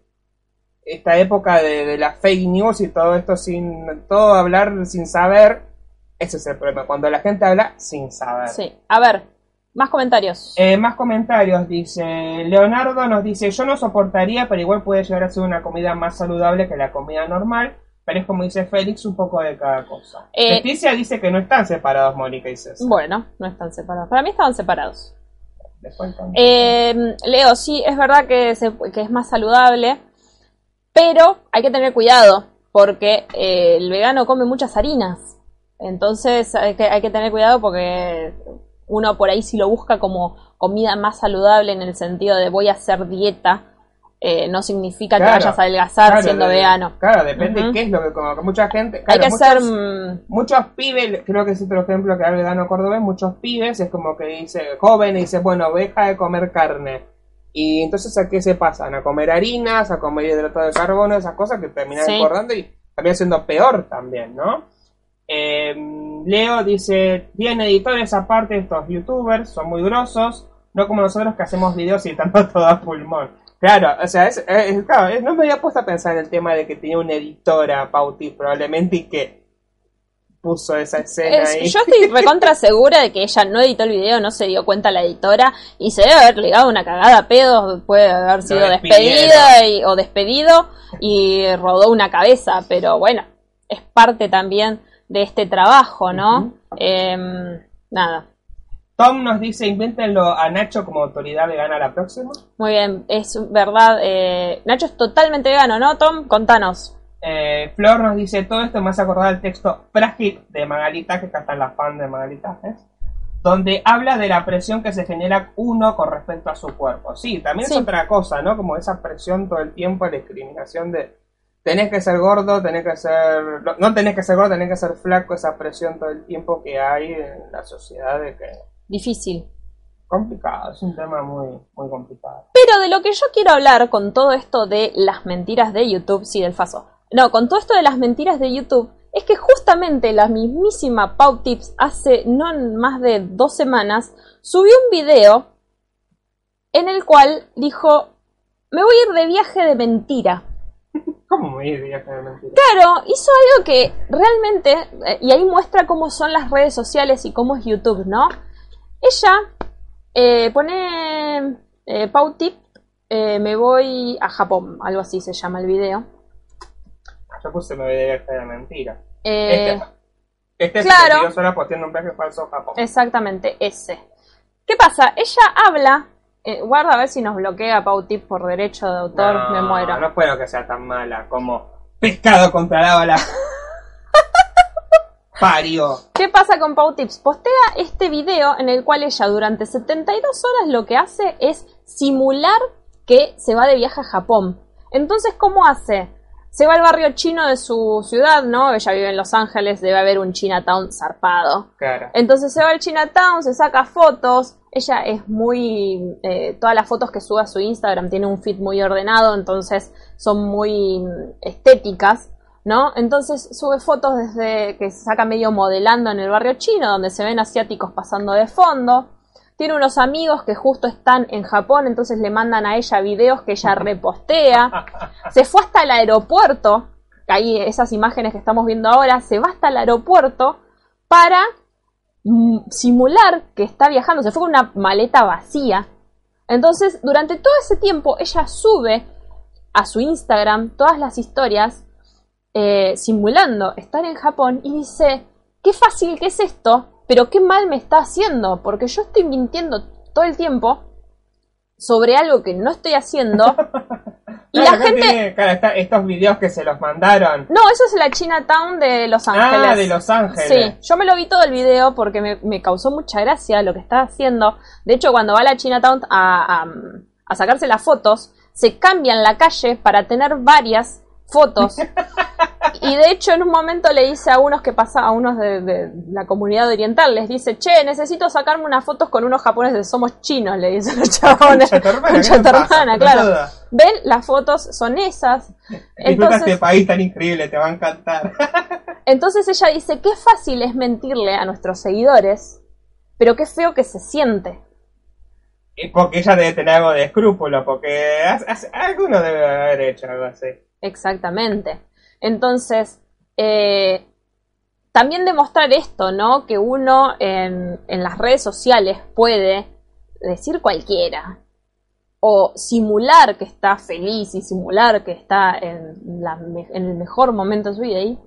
esta época de, de las fake news y todo esto sin... Todo hablar sin saber, ese es el problema, cuando la gente habla sin saber. Sí. A ver, más comentarios. Eh, más comentarios, dice Leonardo nos dice, yo no soportaría, pero igual puede llegar a ser una comida más saludable que la comida normal, pero es como dice Félix, un poco de cada cosa. Eh, Leticia dice que no están separados Mónica y César. Bueno, no están separados. Para mí estaban separados. Después. Eh, Leo, sí, es verdad que, se- que es más saludable, pero hay que tener cuidado porque eh, el vegano come muchas harinas. Entonces hay que, hay que tener cuidado porque uno por ahí si lo busca como comida más saludable en el sentido de voy a hacer dieta, eh, no significa Claro, que vayas a adelgazar Claro, siendo de- vegano. Claro, depende Ujú. qué es lo que como que mucha gente... hay que muchos, ser... mm, Muchos pibes, creo que es otro ejemplo que da el vegano cordobés, muchos pibes es como que dice, joven y dice, bueno, deja de comer carne. Y entonces a qué se pasan, a comer harinas, a comer hidrato de carbono, esas cosas que terminan Sí. engordando y también siendo peor también, ¿no? Eh, Leo dice, tiene editores aparte estos youtubers, son muy grosos, no como nosotros que hacemos videos editando todo a pulmón. Claro, o sea, es, es- claro, no me había puesto a pensar en el tema de que tenía una editora, Pauti, probablemente, y que puso esa escena Es- ahí. yo estoy recontra segura de que ella no editó el video, no se dio cuenta la editora y se debe haber ligado una cagada a pedos, puede haber sido despedida y- o despedido y rodó una cabeza, pero bueno, es parte también de este trabajo, ¿no? Em, nada, Tom nos dice, invéntenlo a Nacho como autoridad vegana la próxima. muy bien, es verdad, eh, Nacho es totalmente vegano, ¿no, Tom? Contanos. Eh, Flor nos dice, todo esto me hace acordar el texto frágil de Magalita, que acá está la fan de Magalita, donde habla de la presión que se genera uno con respecto a su cuerpo. Sí, también Sí. es otra cosa, ¿no? Como esa presión todo el tiempo, la discriminación de tenés que ser gordo, tenés que ser... No, no tenés que ser gordo, tenés que ser flaco, esa presión todo el tiempo que hay en la sociedad de que... Difícil. Complicado, es un tema muy, muy complicado. Pero de lo que yo quiero hablar con todo esto de las mentiras de YouTube, sí, del faso. No, con todo esto de las mentiras de YouTube, es que justamente la mismísima Pau Tips hace no más de dos semanas subió un video en el cual dijo, me voy a ir de viaje de mentira. ¿Cómo me diría que de mentira? Claro, hizo algo que realmente, eh, y ahí muestra cómo son las redes sociales y cómo es YouTube, ¿no? Ella eh, pone eh, Pau Tip, eh, me voy a Japón, algo así se llama el video. Yo puse me voy de viaje de mentira. Eh, Este- Este es Claro. sola posteando un viaje falso a Japón. Exactamente, ese. ¿Qué pasa? Ella habla. eh, guarda a ver si nos bloquea Pautip por derecho de autor, no, me muero. No puedo que sea tan mala como pescado contra la bala. Pario. ¿Qué pasa con Pau Tips? Postea este video en el cual ella durante 72 horas lo que hace es simular que se va de viaje a Japón. Entonces, ¿cómo hace? Se va al barrio chino de su ciudad, ¿no? Ella vive en Los Ángeles, debe haber un Chinatown zarpado. Claro. Entonces se va al Chinatown, se saca fotos. Ella es muy. eh, todas las fotos que sube a su Instagram tiene un feed muy ordenado, entonces son muy mm, estéticas, ¿no? Entonces sube fotos desde que se saca medio modelando en el barrio chino, donde se ven asiáticos pasando de fondo. Tiene unos amigos que justo están en Japón, entonces le mandan a ella videos que ella repostea. Se fue hasta el aeropuerto, ahí esas imágenes que estamos viendo ahora, se va hasta el aeropuerto para mm, simular que está viajando, se fue con una maleta vacía. Entonces, durante todo ese tiempo, ella sube a su Instagram todas las historias eh, simulando estar en Japón y dice, qué fácil que es esto, pero qué mal me está haciendo, porque yo estoy mintiendo todo el tiempo sobre algo que no estoy haciendo. y Claro, la gente... tiene, claro, está- estos videos que se los mandaron. No, eso es la Chinatown de Los Ángeles. Ah, de Los Ángeles. Sí, yo me lo vi todo el video porque me, me causó mucha gracia lo que estaba haciendo. De hecho, cuando va a la Chinatown a, a, a sacarse las fotos, se cambian la calle para tener varias fotos. Y de hecho, en un momento le dice a unos que pasa, a unos de, de la comunidad oriental, les dice, che, necesito sacarme unas fotos con unos japoneses, somos chinos, le dicen los chabones. Pelotuda. claro. Ven, las fotos son esas. Entonces, este país tan increíble, te va a encantar. entonces ella dice, qué fácil es mentirle a nuestros seguidores, pero qué feo que se siente. Porque ella debe tener algo de escrúpulo, porque alguno debe haber hecho algo así. Exactamente. Entonces, eh, también demostrar esto, ¿no? Que uno en, en las redes sociales puede decir cualquiera. O simular que está feliz y simular que está en, la me- en el mejor momento de su vida. Y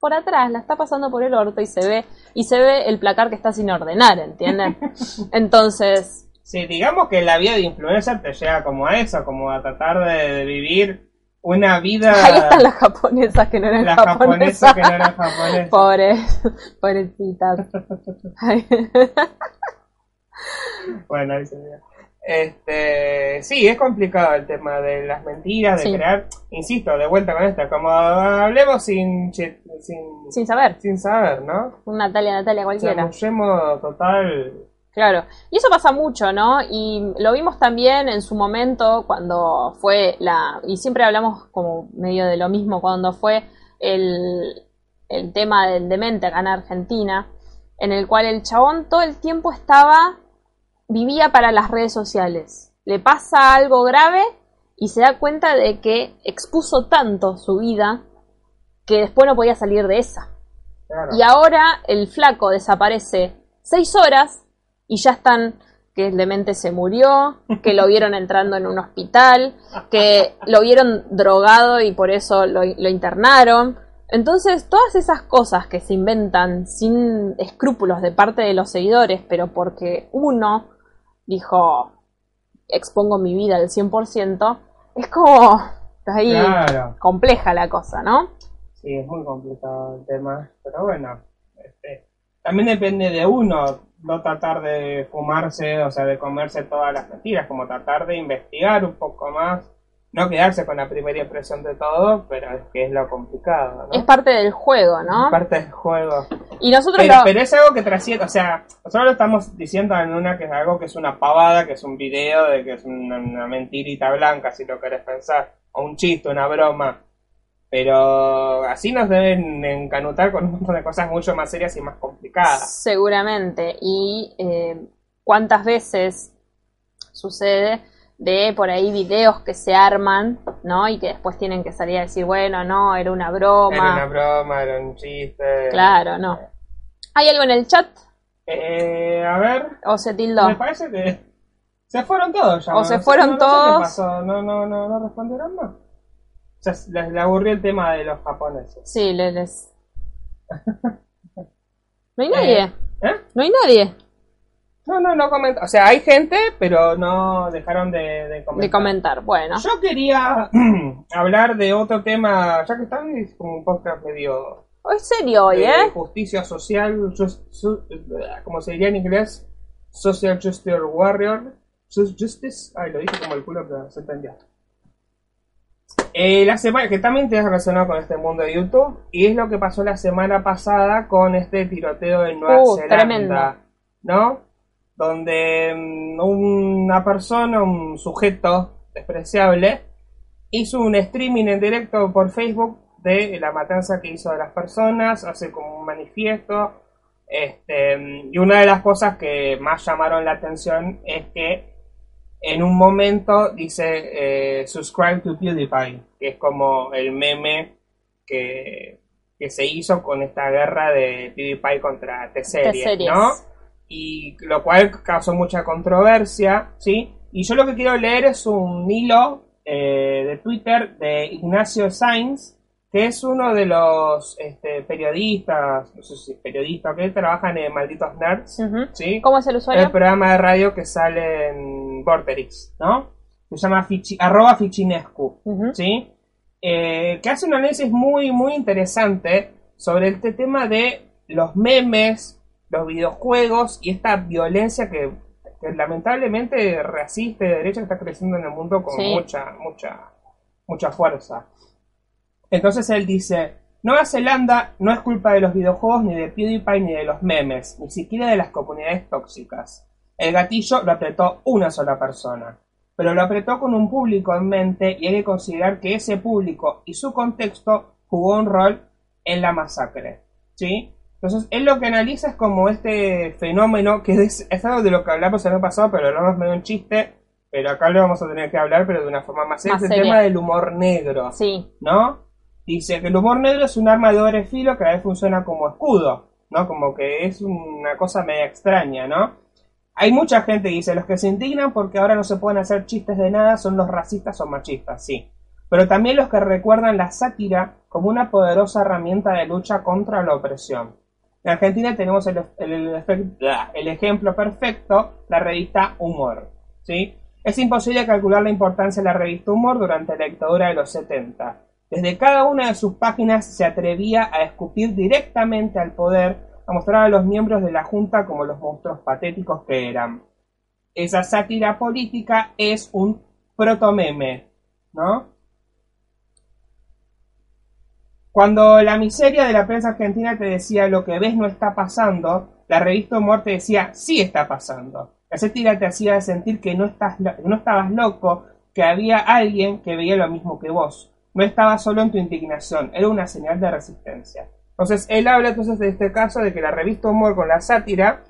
por atrás la está pasando por el orto y se ve, y se ve el placar que está sin ordenar, ¿entienden? Entonces, Sí, digamos que la vida de influencer te lleva como a eso, como a tratar de, de vivir una vida... ahí están las japonesas que no eran las japonesas. japonesas que no eran japonesas. Pobres, pobrecitas. Bueno, ahí se. Este, sí, es complicado el tema de las mentiras, de Sí. crear, insisto, de vuelta con esto, como hablemos sin, sin, Sin saber. sin saber, ¿no? Natalia, Natalia cualquiera. Chamullemos total. Claro. Y eso pasa mucho, ¿no? Y lo vimos también en su momento cuando fue la. Y siempre hablamos como medio de lo mismo, cuando fue el, el tema del demente acá en Argentina, en el cual el chabón todo el tiempo estaba. vivía para las redes sociales. Le pasa algo grave y se da cuenta de que expuso tanto su vida que después no podía salir de esa. Claro. Y ahora el flaco desaparece seis horas y ya están que el demente se murió, que lo vieron entrando en un hospital, que lo vieron drogado y por eso lo, lo internaron. Entonces, todas esas cosas que se inventan sin escrúpulos de parte de los seguidores, pero porque uno dijo, expongo mi vida al 100%, es como ahí Claro. compleja la cosa, ¿no? Sí, es muy complicado el tema, pero bueno, este, también depende de uno no tratar de fumarse, o sea, de comerse todas las mentiras, como tratar de investigar un poco más, no quedarse con la primera impresión de todo, pero es que es lo complicado, ¿no? Es parte del juego, ¿no? Es parte del juego. Y nosotros Pero, lo- pero es algo que trasciende, o sea, nosotros lo estamos diciendo en una que es algo que es una pavada, que es un video, de que es una, una mentirita blanca, si lo querés pensar, o un chiste, una broma. Pero así nos deben encanutar con un montón de cosas mucho más serias y más complicadas. seguramente. Y eh, cuántas veces sucede de por ahí videos que se arman, ¿no? Y que después tienen que salir a decir, bueno, no, era una broma. Era una broma, era un chiste. Claro, no. ¿Hay algo en el chat? Eh, a ver, ¿O se tildó? me parece que se fueron todos ya. O se fueron no- no sé todos. qué pasó. No, no, no, no respondieron más. Sea, les, les aburrió el tema de los japoneses. Sí, le- les... No hay nadie. ¿Eh? No hay nadie No, no, no comenta. O sea, hay gente, pero no dejaron de, de comentar. de comentar. Bueno, Yo quería hablar de otro tema, ya que están, es como un podcast medio es serio hoy, ¿eh? justicia social, just- como se diría en inglés, Social Justice Warrior. Just- Justice, ay, lo dije como el culo, pero se entendió. Eh, la semana, que también tiene relacionado con este mundo de YouTube, y es lo que pasó la semana pasada con este tiroteo en Nueva Uh, Zelanda, tremendo. ¿no? Donde mm, una persona, un sujeto despreciable, hizo un streaming en directo por Facebook de la matanza que hizo de las personas, hace como un manifiesto. Este, y una de las cosas que más llamaron la atención es que en un momento dice eh, subscribe to PewDiePie, que es como el meme que, que se hizo con esta guerra de PewDiePie contra T-Series. ¿no? Y lo cual causó mucha controversia, ¿sí? Y yo lo que quiero leer es un hilo eh, de Twitter de Ignacio Sainz, que es uno de los este, periodistas, no sé si es periodista o qué, trabajan en Malditos Nerds. ¿sí? ¿Cómo es el usuario? el programa de radio que sale en Vorterix, ¿no? Se llama Fichi- arroba Fichinescu. ¿sí? Eh, que hace un análisis muy, muy interesante sobre este tema de los memes, los videojuegos y esta violencia que, que lamentablemente racista y de derecha que está creciendo en el mundo con Sí. mucha, mucha, mucha fuerza. Entonces él dice, Nueva Zelanda no es culpa de los videojuegos, ni de PewDiePie, ni de los memes, ni siquiera de las comunidades tóxicas. El gatillo lo apretó una sola persona, pero lo apretó con un público en mente y hay que considerar que ese público y su contexto jugó un rol en la masacre. ¿Sí? Entonces, él lo que analiza es como este fenómeno, que es, es algo de lo que hablamos el año pasado, pero lo hablamos medio en chiste, pero acá lo vamos a tener que hablar, pero de una forma más seria, es el seria. tema del humor negro. Sí, ¿no? Dice que el humor negro es un arma de doble filo que a veces funciona como escudo, ¿no? Como que es una cosa media extraña, ¿no? Hay mucha gente dice, los que se indignan porque ahora no se pueden hacer chistes de nada son los racistas o machistas, sí. Pero también los que recuerdan la sátira como una poderosa herramienta de lucha contra la opresión. En Argentina tenemos el, el ejemplo perfecto, la revista Humor, ¿sí? Es imposible calcular la importancia de la revista Humor durante la dictadura de los 70. Desde cada una de sus páginas se atrevía a escupir directamente al poder, a mostrar a los miembros de la Junta como los monstruos patéticos que eran. Esa sátira política es un protomeme, ¿no? Cuando la miseria de la prensa argentina te decía lo que ves no está pasando, la revista Humor te decía sí está pasando. La sátira te hacía sentir que no, estás, no estabas loco, que había alguien que veía lo mismo que vos. No estabas solo en tu indignación, era una señal de resistencia. Entonces, él habla entonces de este caso de que la revista Humor con la sátira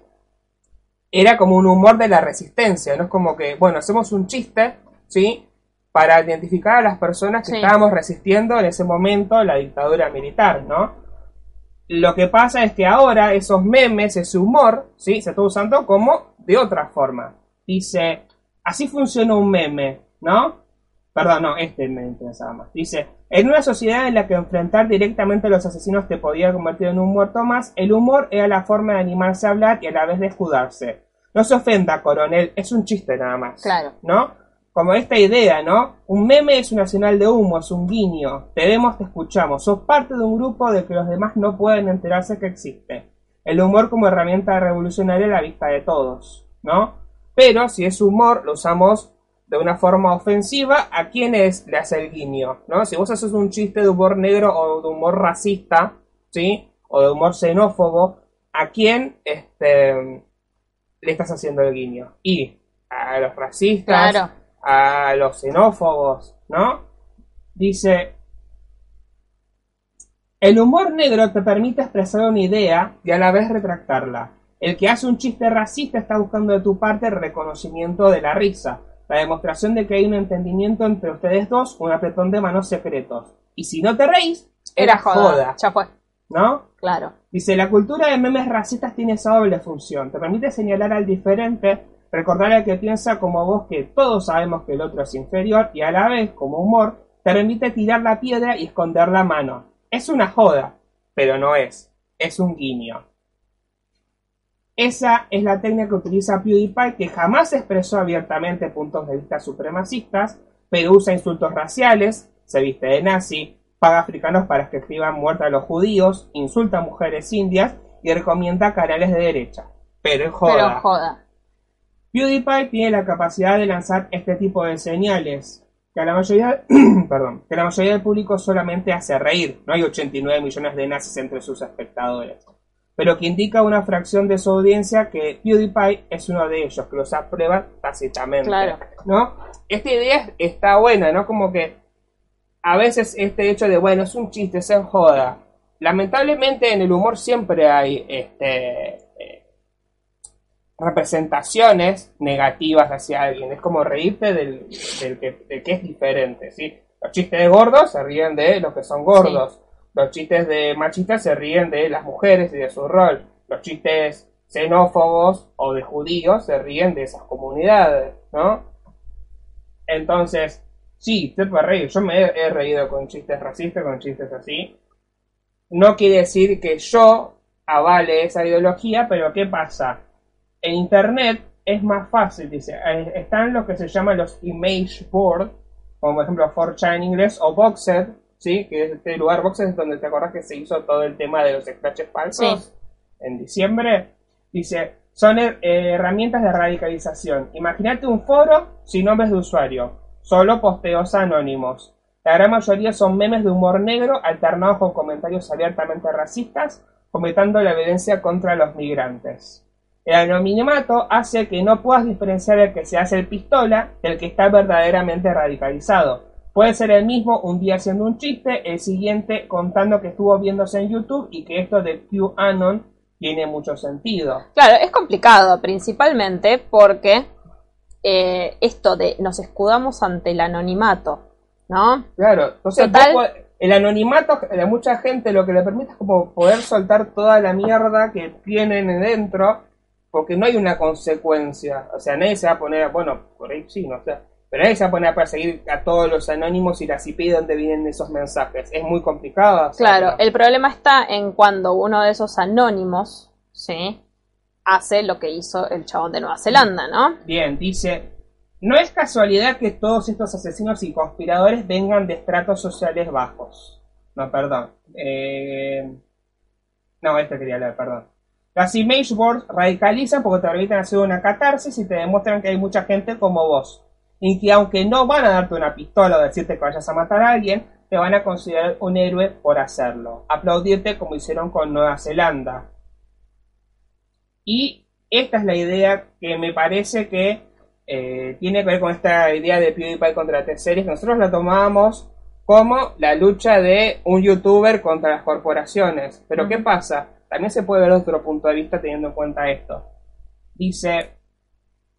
era como un humor de la resistencia, no es como que, bueno, hacemos un chiste, ¿sí? Para identificar a las personas que Sí. estábamos resistiendo en ese momento la dictadura militar, ¿no? Lo que pasa es que ahora esos memes, ese humor, ¿sí? Se está usando como de otra forma. Dice, así funciona un meme, ¿no? Perdón, no, este me interesaba más. Dice, en una sociedad en la que enfrentar directamente a los asesinos te podía convertir en un muerto más, el humor era la forma de animarse a hablar y a la vez de escudarse. No se ofenda, coronel, es un chiste nada más. Claro. ¿No? Como esta idea, ¿no? Un meme es una señal de humo, es un guiño. Te vemos, te escuchamos. Sos parte de un grupo de que los demás no pueden enterarse que existe. El humor como herramienta revolucionaria a la vista de todos, ¿no? Pero si es humor, lo usamos de una forma ofensiva, ¿a quiénes le hace el guiño? ¿no? Si vos haces un chiste de humor negro o de humor racista, ¿sí? O de humor xenófobo, ¿a quién este, le estás haciendo el guiño? Y a los racistas, Claro. a los xenófobos, ¿no? Dice, el humor negro te permite expresar una idea y a la vez retractarla. El que hace un chiste racista está buscando de tu parte el reconocimiento de la risa, la demostración de que hay un entendimiento entre ustedes dos, un apretón de manos secretos. Y si no te reís, era joda, Ya fue. ¿no? Claro. Dice, la cultura de memes racistas tiene esa doble función. Te permite señalar al diferente, recordar al que piensa como vos que todos sabemos que el otro es inferior y a la vez, como humor, te permite tirar la piedra y esconder la mano. Es una joda, pero no es. Es un guiño. Esa es la técnica que utiliza PewDiePie, que jamás expresó abiertamente puntos de vista supremacistas, pero usa insultos raciales, se viste de nazi, paga africanos para que escriban muerta a los judíos, insulta a mujeres indias y recomienda canales de derecha. Pero joda. Pero joda. PewDiePie tiene la capacidad de lanzar este tipo de señales que a la mayoría, perdón, que la mayoría del público solamente hace reír. No hay 89 millones de nazis entre sus espectadores. Pero que indica una fracción de su audiencia que PewDiePie es uno de ellos, que los aprueba tácitamente. Claro. ¿No? Esta idea está buena, ¿no? Como que a veces este hecho de, bueno, es un chiste, se joda. Lamentablemente en el humor siempre hay este, representaciones negativas hacia alguien. Es como reírte del, del que, que, es diferente, ¿sí? Los chistes de gordos se ríen de los que son gordos. Los chistes de machistas se ríen de las mujeres y de su rol. Los chistes xenófobos o de judíos se ríen de esas comunidades, ¿no? Entonces, sí, te puede reír. Yo me he, reído con chistes racistas, con chistes así. No quiere decir que yo avale esa ideología, pero ¿qué pasa? en Internet es más fácil, dice. Eh, están lo que se llaman los image board, como por ejemplo 4chan en inglés, o Boxed, ¿sí? Que es este lugar Boxed es donde te acordás que se hizo todo el tema de los scratches falsos en diciembre. Dice, son eh, herramientas de radicalización. Imagínate un foro sin nombres de usuario, solo posteos anónimos. La gran mayoría son memes de humor negro alternados con comentarios abiertamente racistas, comentando la evidencia contra los migrantes. El anonimato hace que no puedas diferenciar el que se hace el pistola del que está verdaderamente radicalizado. Puede ser el mismo un día haciendo un chiste, el siguiente contando que estuvo viéndose en YouTube y que esto de QAnon tiene mucho sentido. Claro, es complicado, principalmente porque eh, esto de nos escudamos ante el anonimato, ¿no? Claro, entonces el anonimato de mucha gente lo que le permite es como poder soltar toda la mierda que tienen dentro porque no hay una consecuencia. O sea, nadie se va a poner, bueno, por ahí sí, no sé, pero nadie se va a poner a perseguir a todos los anónimos y las IP de donde vienen esos mensajes. Es muy complicado. Claro, el problema está en cuando uno de esos anónimos, ¿sí? Hace lo que hizo el chabón de Nueva Zelanda, ¿no? Bien, dice, no es casualidad que todos estos asesinos y conspiradores vengan de estratos sociales bajos. No, perdón. Eh... No, este quería leer, perdón. Las image boards radicalizan porque te permiten hacer una catarsis y te demuestran que hay mucha gente como vos. Y que aunque no van a darte una pistola o decirte que vayas a matar a alguien, te van a considerar un héroe por hacerlo. Aplaudirte como hicieron con Nueva Zelanda. Y esta es la idea que me parece que eh, tiene que ver con esta idea de PewDiePie contra T-Series. Nosotros la tomábamos como la lucha de un youtuber contra las corporaciones. Pero ¿qué pasa? También se puede ver otro punto de vista teniendo en cuenta esto. Dice,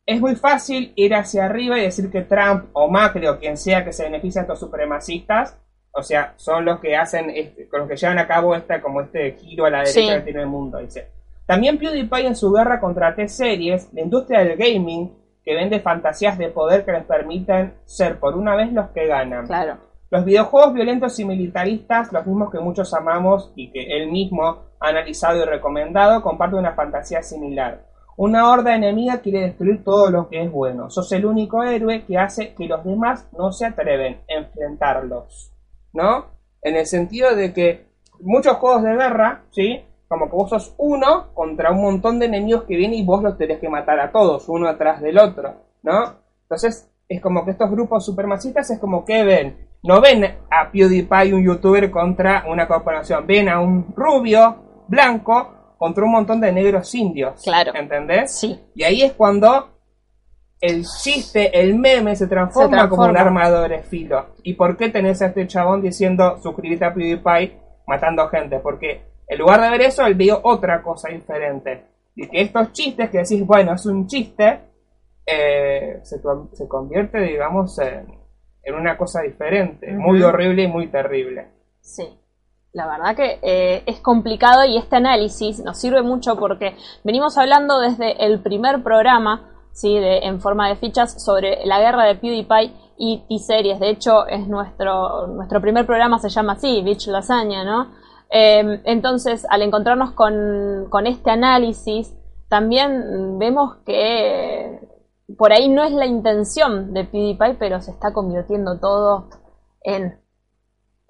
es muy fácil ir hacia arriba y decir que Trump o Macri o quien sea que se beneficia a estos supremacistas, o sea, son los que hacen, este, los que llevan a cabo esta, como este giro a la derecha que tiene el mundo, dice. También PewDiePie en su guerra contra T-Series, la industria del gaming, que vende fantasías de poder que les permiten ser por una vez los que ganan. Claro. Los videojuegos violentos y militaristas, los mismos que muchos amamos y que él mismo ha analizado y recomendado, comparten una fantasía similar. Una horda enemiga quiere destruir todo lo que es bueno. Sos el único héroe que hace que los demás no se atreven a enfrentarlos. ¿No? En el sentido de que muchos juegos de guerra, ¿sí? Como que vos sos uno contra un montón de enemigos que vienen y vos los tenés que matar a todos, uno atrás del otro, ¿no? Entonces, es como que estos grupos supremacistas es como que ven no ven a PewDiePie, un youtuber, contra una corporación. Ven a un rubio, blanco, contra un montón de negros indios. Claro. ¿Entendés? Sí. Y ahí es cuando el chiste, el meme se transforma, como un arma de filo. ¿Y por qué tenés a este chabón diciendo suscríbete a PewDiePie matando gente? Porque en lugar de ver eso, él vio otra cosa diferente. Y que estos chistes que decís, bueno, es un chiste, eh, se, se convierte, digamos, en en una cosa diferente, muy horrible y muy terrible. Sí. La verdad que eh, es complicado y este análisis nos sirve mucho porque venimos hablando desde el primer programa, ¿sí? de, en forma de fichas, sobre la guerra de PewDiePie y T-Series. De hecho, es nuestro, nuestro primer programa se llama así, Bitch Lasaña, ¿no? Em, entonces, al encontrarnos con, con este análisis, también vemos que por ahí no es la intención de PewDiePie, pero se está convirtiendo todo en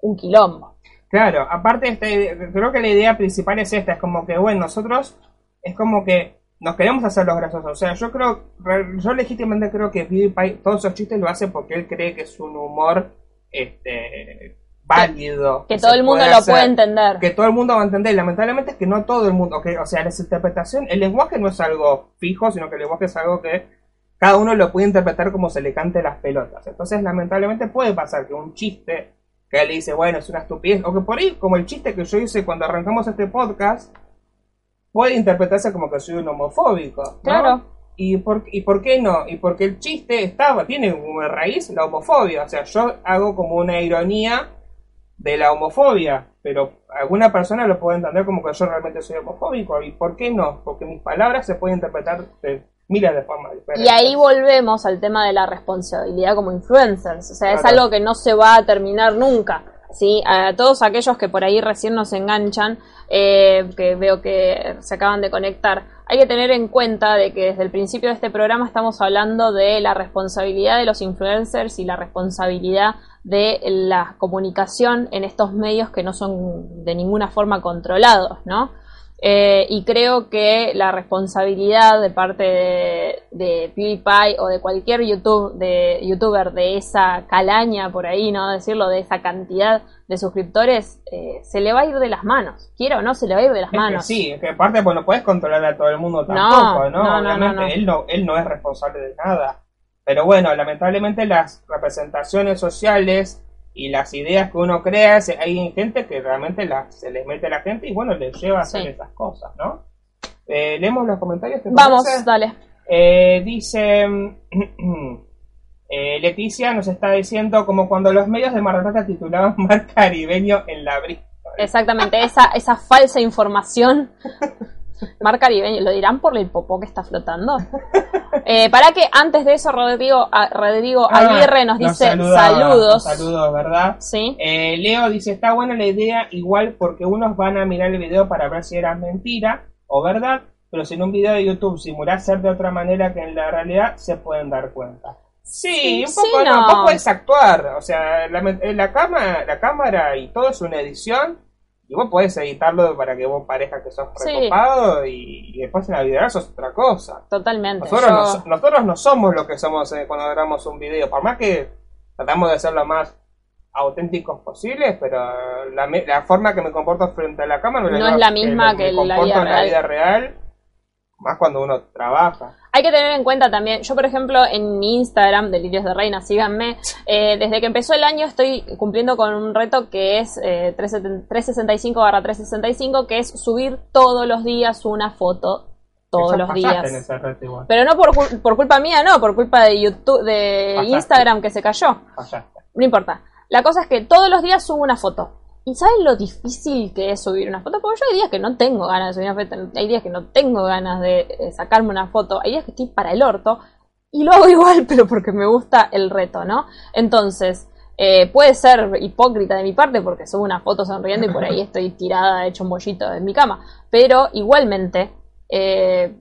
un quilombo. Claro, aparte, este, creo que la idea principal es esta, es como que, bueno, nosotros es como que nos queremos hacer los graciosos. O sea, yo creo, yo legítimamente creo que PewDiePie todos esos chistes lo hace porque él cree que es un humor este válido. Que, todo el mundo lo puede entender. Que todo el mundo va a entender. Lamentablemente es que no todo el mundo, o sea, la interpretación, el lenguaje no es algo fijo, sino que el lenguaje es algo que cada uno lo puede interpretar como se le cante las pelotas. Entonces, lamentablemente puede pasar que un chiste que él dice, bueno, es una estupidez, o que por ahí, como el chiste que yo hice cuando arrancamos este podcast, puede interpretarse como que soy un homofóbico. Claro. ¿Y por, ¿Y por qué no? Y porque el chiste estaba, tiene como raíz la homofobia. O sea, yo hago como una ironía de la homofobia, pero alguna persona lo puede entender como que yo realmente soy homofóbico. ¿Y por qué no? Porque mis palabras se pueden interpretar de miles de formas diferentes. Y ahí volvemos al tema de la responsabilidad como influencers. O sea, es algo que no se va a terminar nunca. ¿sí? A todos aquellos que por ahí recién nos enganchan, eh, que veo que se acaban de conectar, hay que tener en cuenta de que desde el principio de este programa estamos hablando de la responsabilidad de los influencers y la responsabilidad de la comunicación en estos medios que no son de ninguna forma controlados, ¿no? Eh, y creo que la responsabilidad de parte de, de, PewDiePie o de cualquier YouTube, de, youtuber de esa calaña, por ahí, ¿no? Decirlo, de esa cantidad de suscriptores, eh, se le va a ir de las manos. Quiero o no, se le va a ir de las manos. sí, es que aparte, pues no puedes controlar a todo el mundo tampoco, ¿no? ¿no? Obviamente él, no, él no es responsable de nada. Pero bueno, lamentablemente las representaciones sociales y las ideas que uno crea, hay gente que realmente se les mete a la gente y bueno, les lleva a hacer esas cosas, ¿no? Eh, leemos los comentarios. Vamos, dale. Eh, dice eh, Leticia nos está diciendo como cuando los medios de Mar titulaban Mar Caribeño en la brisa. Exactamente, esa, esa falsa información Mar Caribeño, ¿lo dirán por el popó que está flotando? Eh, para que antes de eso, Rodrigo, Rodrigo ah, Aguirre nos dice saludos. Saludos, ¿verdad? Sí. Eh, Leo dice, está buena la idea, igual porque unos van a mirar el video para ver si era mentira o verdad, pero si en un video de YouTube simulás ser de otra manera que en la realidad, se pueden dar cuenta. Sí, un poco, no. un poco es actuar, o sea, la, la, cama, la cámara y todo es una edición y vos podés editarlo para que vos parezca que sos recopado y, después en la vida sos otra cosa. Totalmente. Nosotros, no, nosotros no somos lo que somos eh, cuando grabamos un video. Por más que tratamos de ser lo más auténticos posibles, pero la, la forma que me comporto frente a la cámara no, es la misma que, la, vida en la vida real. Más cuando uno trabaja. Hay que tener en cuenta también, yo por ejemplo en mi Instagram, Delirios de Reina, síganme, eh, desde que empezó el año estoy cumpliendo con un reto que es eh, 365 365, que es subir todos los días una foto todos los días. Pero no por, por, culpa mía, no, por culpa de YouTube, de Instagram que se cayó. No importa. La cosa es que todos los días subo una foto. ¿Y sabes lo difícil que es subir una foto? Porque yo hay días que no tengo ganas de subir una foto, hay días que no tengo ganas de eh, sacarme una foto, hay días que estoy para el orto y lo hago igual, pero porque me gusta el reto, ¿no? Entonces, eh, puede ser hipócrita de mi parte porque subo una foto sonriendo y por ahí estoy tirada, hecho un bollito en mi cama, pero igualmente, eh,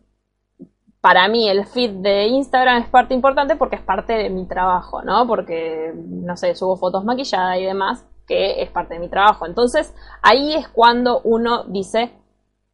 para mí el feed de Instagram es parte importante porque es parte de mi trabajo, ¿no? Porque, no sé, subo fotos maquilladas y demás que es parte de mi trabajo. Entonces, ahí es cuando uno dice,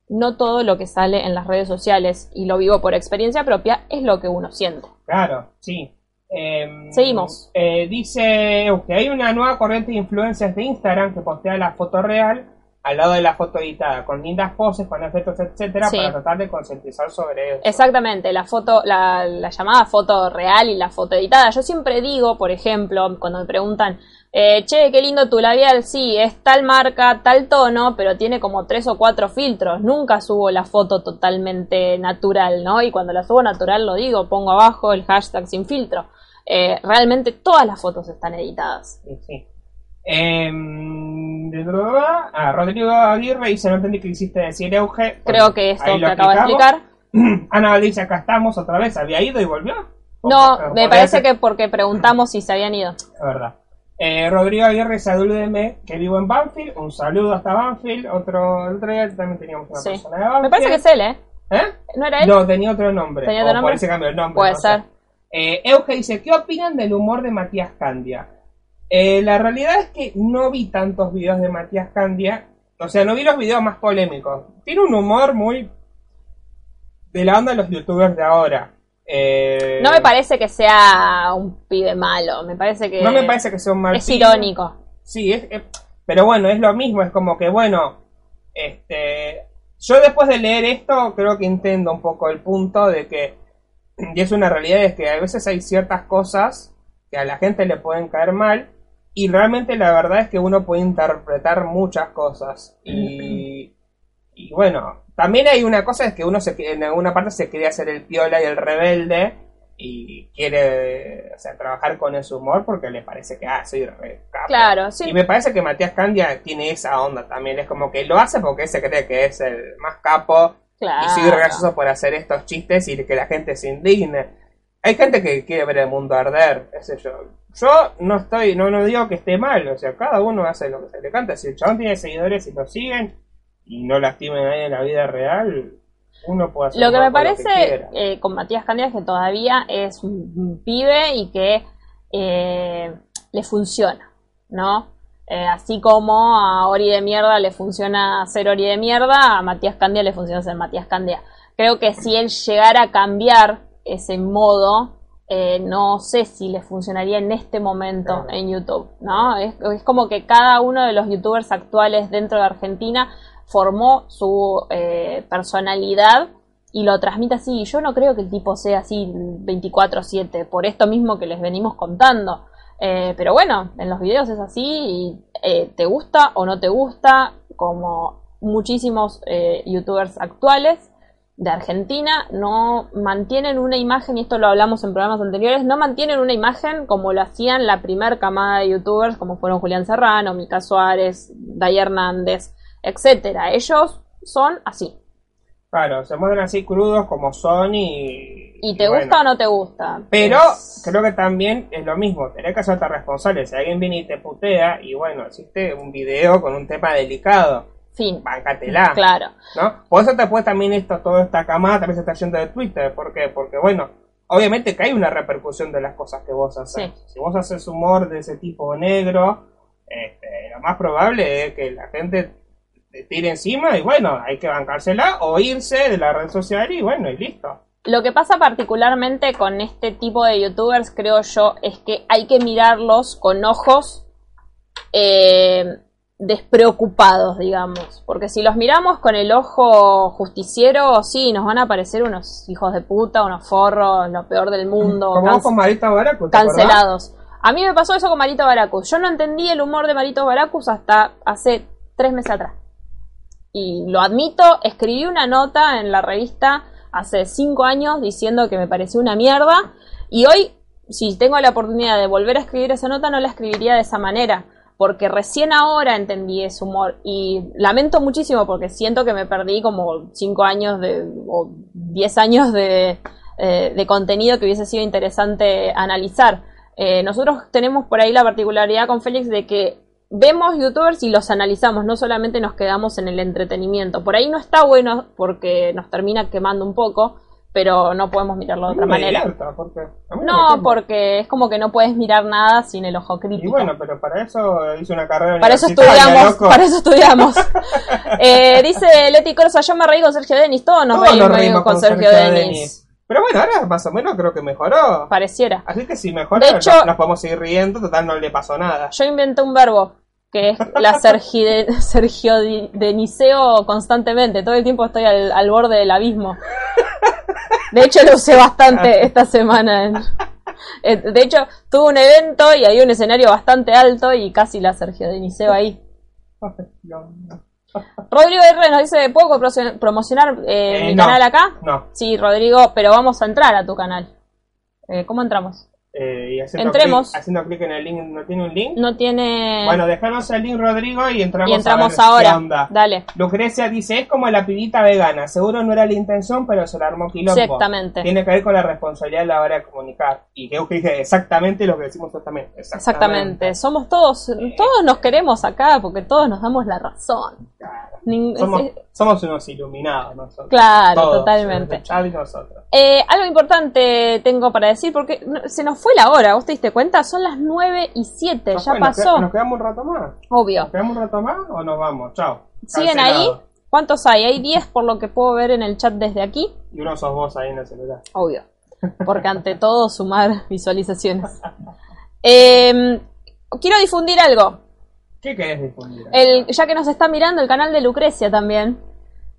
no todo lo que sale en las redes sociales, y lo vivo por experiencia propia, es lo que uno siente. Claro, sí. Em, Seguimos. Eh, dice que hay una nueva corriente de influencias de Instagram que postea la foto real al lado de la foto editada, con lindas poses, con efectos, etcétera, para tratar de concientizar sobre eso. Exactamente, la foto, la, la, llamada foto real y la foto editada. Yo siempre digo, por ejemplo, cuando me preguntan, eh, che, qué lindo tu labial, sí, es tal marca, tal tono, pero tiene como tres o cuatro filtros. Nunca subo la foto totalmente natural, ¿no? Y cuando la subo natural lo digo, pongo abajo el hashtag sin filtro. Eh, realmente todas las fotos están editadas. Sí, sí. Eh, ah, Rodrigo Aguirre dice, no entendí que hiciste decir Euge. Creo que esto que acabo de explicar. Ana dice, acá estamos otra vez, ¿había ido y volvió? No, me parece que porque preguntamos si se habían ido. Es verdad. Eh, Rodrigo Aguirre, salúdeme, que vivo en Banfield. Un saludo hasta Banfield. Otro, otro día también teníamos una persona de Banfield. Me parece que es él, ¿eh? ¿Eh? ¿No era él? No, tenía otro nombre. ¿Tenía o otro por nombre? ese cambio el nombre. Puede no sé. ser. Eh, Euge dice, ¿qué opinan del humor de Matías Candia? Eh, la realidad es que no vi tantos videos de Matías Candia. O sea, no vi los videos más polémicos. Tiene un humor muy de la onda de los youtubers de ahora. Eh, No me parece que sea un pibe malo, me parece que No me parece que sea un mal es pibe. irónico. Sí, es, es- pero bueno, es lo mismo, es como que bueno, este, yo después de leer esto creo que entiendo un poco el punto de que, y es una realidad, es que a veces hay ciertas cosas que a la gente le pueden caer mal y realmente la verdad es que uno puede interpretar muchas cosas y, y bueno, también hay una cosa es que uno se, en alguna parte se quiere hacer el piola y el rebelde y quiere o sea, trabajar con ese humor porque le parece que, ah, soy re capo. Claro, sí. Y me parece que Matías Candia tiene esa onda también. Es como que lo hace porque se cree que es el más capo Claro. y soy gracioso por hacer estos chistes y que la gente se indigne. Hay gente que quiere ver el mundo arder, qué sé yo. Yo no estoy, no, no digo que esté mal, o sea, cada uno hace lo que se le canta. Si el chabón tiene seguidores y lo siguen y no lastimen a nadie en la vida real, uno puede hacer Lo que me parece eh, con Matías Candia es que todavía es un, un pibe y que eh, le funciona, ¿no? Eh, así como a Ori de mierda le funciona ser Ori de mierda, a Matías Candia le funciona ser Matías Candia. Creo que si él llegara a cambiar ese modo, eh, no sé si le funcionaría en este momento en YouTube, ¿no? Es, es como que cada uno de los youtubers actuales dentro de Argentina formó su eh, personalidad y lo transmite así. Yo no creo que el tipo sea así 24/7, por esto mismo que les venimos contando. Eh, pero bueno, en los videos es así y eh, te gusta o no te gusta, como muchísimos youtubers actuales de Argentina no mantienen una imagen, y esto lo hablamos en programas anteriores, no mantienen una imagen como lo hacían la primer camada de youtubers, como fueron Julián Serrano, Mica Suárez, Day Hernández, etcétera. Ellos son así. Claro, se muestran así crudos como son y... ¿Y te gusta o no te gusta? Pero Es- creo que también es lo mismo, tenés que hacerte responsable. Si alguien viene y te putea, y bueno, hiciste un video con un tema delicado, fin. bancatela, Claro. ¿no? Por eso después también esto, toda esta camada también se está yendo de Twitter. ¿Por qué? Porque bueno, obviamente que hay una repercusión de las cosas que vos haces. Sí. Si vos haces humor de ese tipo negro, este, lo más probable es que la gente te tire encima y bueno, hay que bancársela o irse de la red social y bueno, y listo. Lo que pasa particularmente con este tipo de youtubers, creo yo, es que hay que mirarlos con ojos eh, despreocupados, digamos. Porque si los miramos con el ojo justiciero, sí, nos van a parecer unos hijos de puta, unos forros, lo peor del mundo, Como con Marita Baracu, ¿te acordás? cancelados. A mí me pasó eso con Marito Baracus. Yo no entendí el humor de Marito Baracus hasta hace tres meses atrás. Y lo admito, escribí una nota en la revista hace cinco años diciendo que me pareció una mierda. Y hoy, si tengo la oportunidad de volver a escribir esa nota, no la escribiría de esa manera. Porque recién ahora entendí ese humor. Y lamento muchísimo porque siento que me perdí como cinco años de, o diez años de, eh, de contenido que hubiese sido interesante analizar. Eh, nosotros tenemos por ahí la particularidad con Félix de que vemos youtubers y los analizamos, no solamente nos quedamos en el entretenimiento. Por ahí no está bueno porque nos termina quemando un poco, pero no podemos mirarlo de otra manera. porque No, porque es como que no puedes mirar nada sin el ojo Y crítico. bueno, pero para eso hice una carrera Para eso estudiamos, loco. para eso estudiamos. Eh, dice Leti Corsa, yo me reí con Sergio Denis, todos nos Todos reímos, con, con Sergio, Sergio Denis. Denis. Pero bueno, ahora más o menos creo que mejoró. Pareciera. Así que si mejora, De hecho- nos- nos podemos seguir riendo, total no le pasó nada. Yo inventé un verbo que es la sergide, Sergio Deniseo constantemente. Todo el tiempo estoy al, al borde del abismo. De hecho, lo usé bastante esta semana. De hecho, tuve un evento y había un escenario bastante alto y casi la Sergio Deniseo ahí. Rodrigo R nos dice, ¿puedo promocionar- promocionar eh, Eh, mi no. canal acá? No. Sí, Rodrigo, pero vamos a entrar a tu canal. Eh, ¿Cómo entramos? Eh, y haciendo Entremos. clic- haciendo clic en el link, ¿no tiene un link? No tiene... Bueno, déjanos el link, Rodrigo, y entramos, y entramos a ver ahora. qué onda. Dale. Lucrecia dice, es como la pibita vegana. Seguro no era la intención, pero se la armó quilombo. Exactamente. Tiene que ver con la responsabilidad a la hora de comunicar. Y creo que dije exactamente lo que decimos nosotros Exactamente. Somos todos, todos nos queremos acá porque todos nos damos la razón. Claro. Ning- Somos, es- somos unos iluminados nosotros. Claro, Todos, totalmente. nosotros. Eh, algo importante tengo para decir, porque se nos fue la hora, ¿vos te diste cuenta? Son las 9 y 7, Nos ya fue, nos pasó. ¿Nos quedamos un rato más? Obvio. ¿Nos quedamos un rato más o nos vamos? Chao. ¿Siguen ahí? ¿Cuántos hay? Hay 10 por lo que puedo ver en el chat desde aquí. Y uno sos vos ahí en el celular. Obvio. Porque ante todo sumar visualizaciones. Eh, quiero difundir algo. ¿Qué querés difundir? El, ya que nos está mirando el canal de Lucrecia también.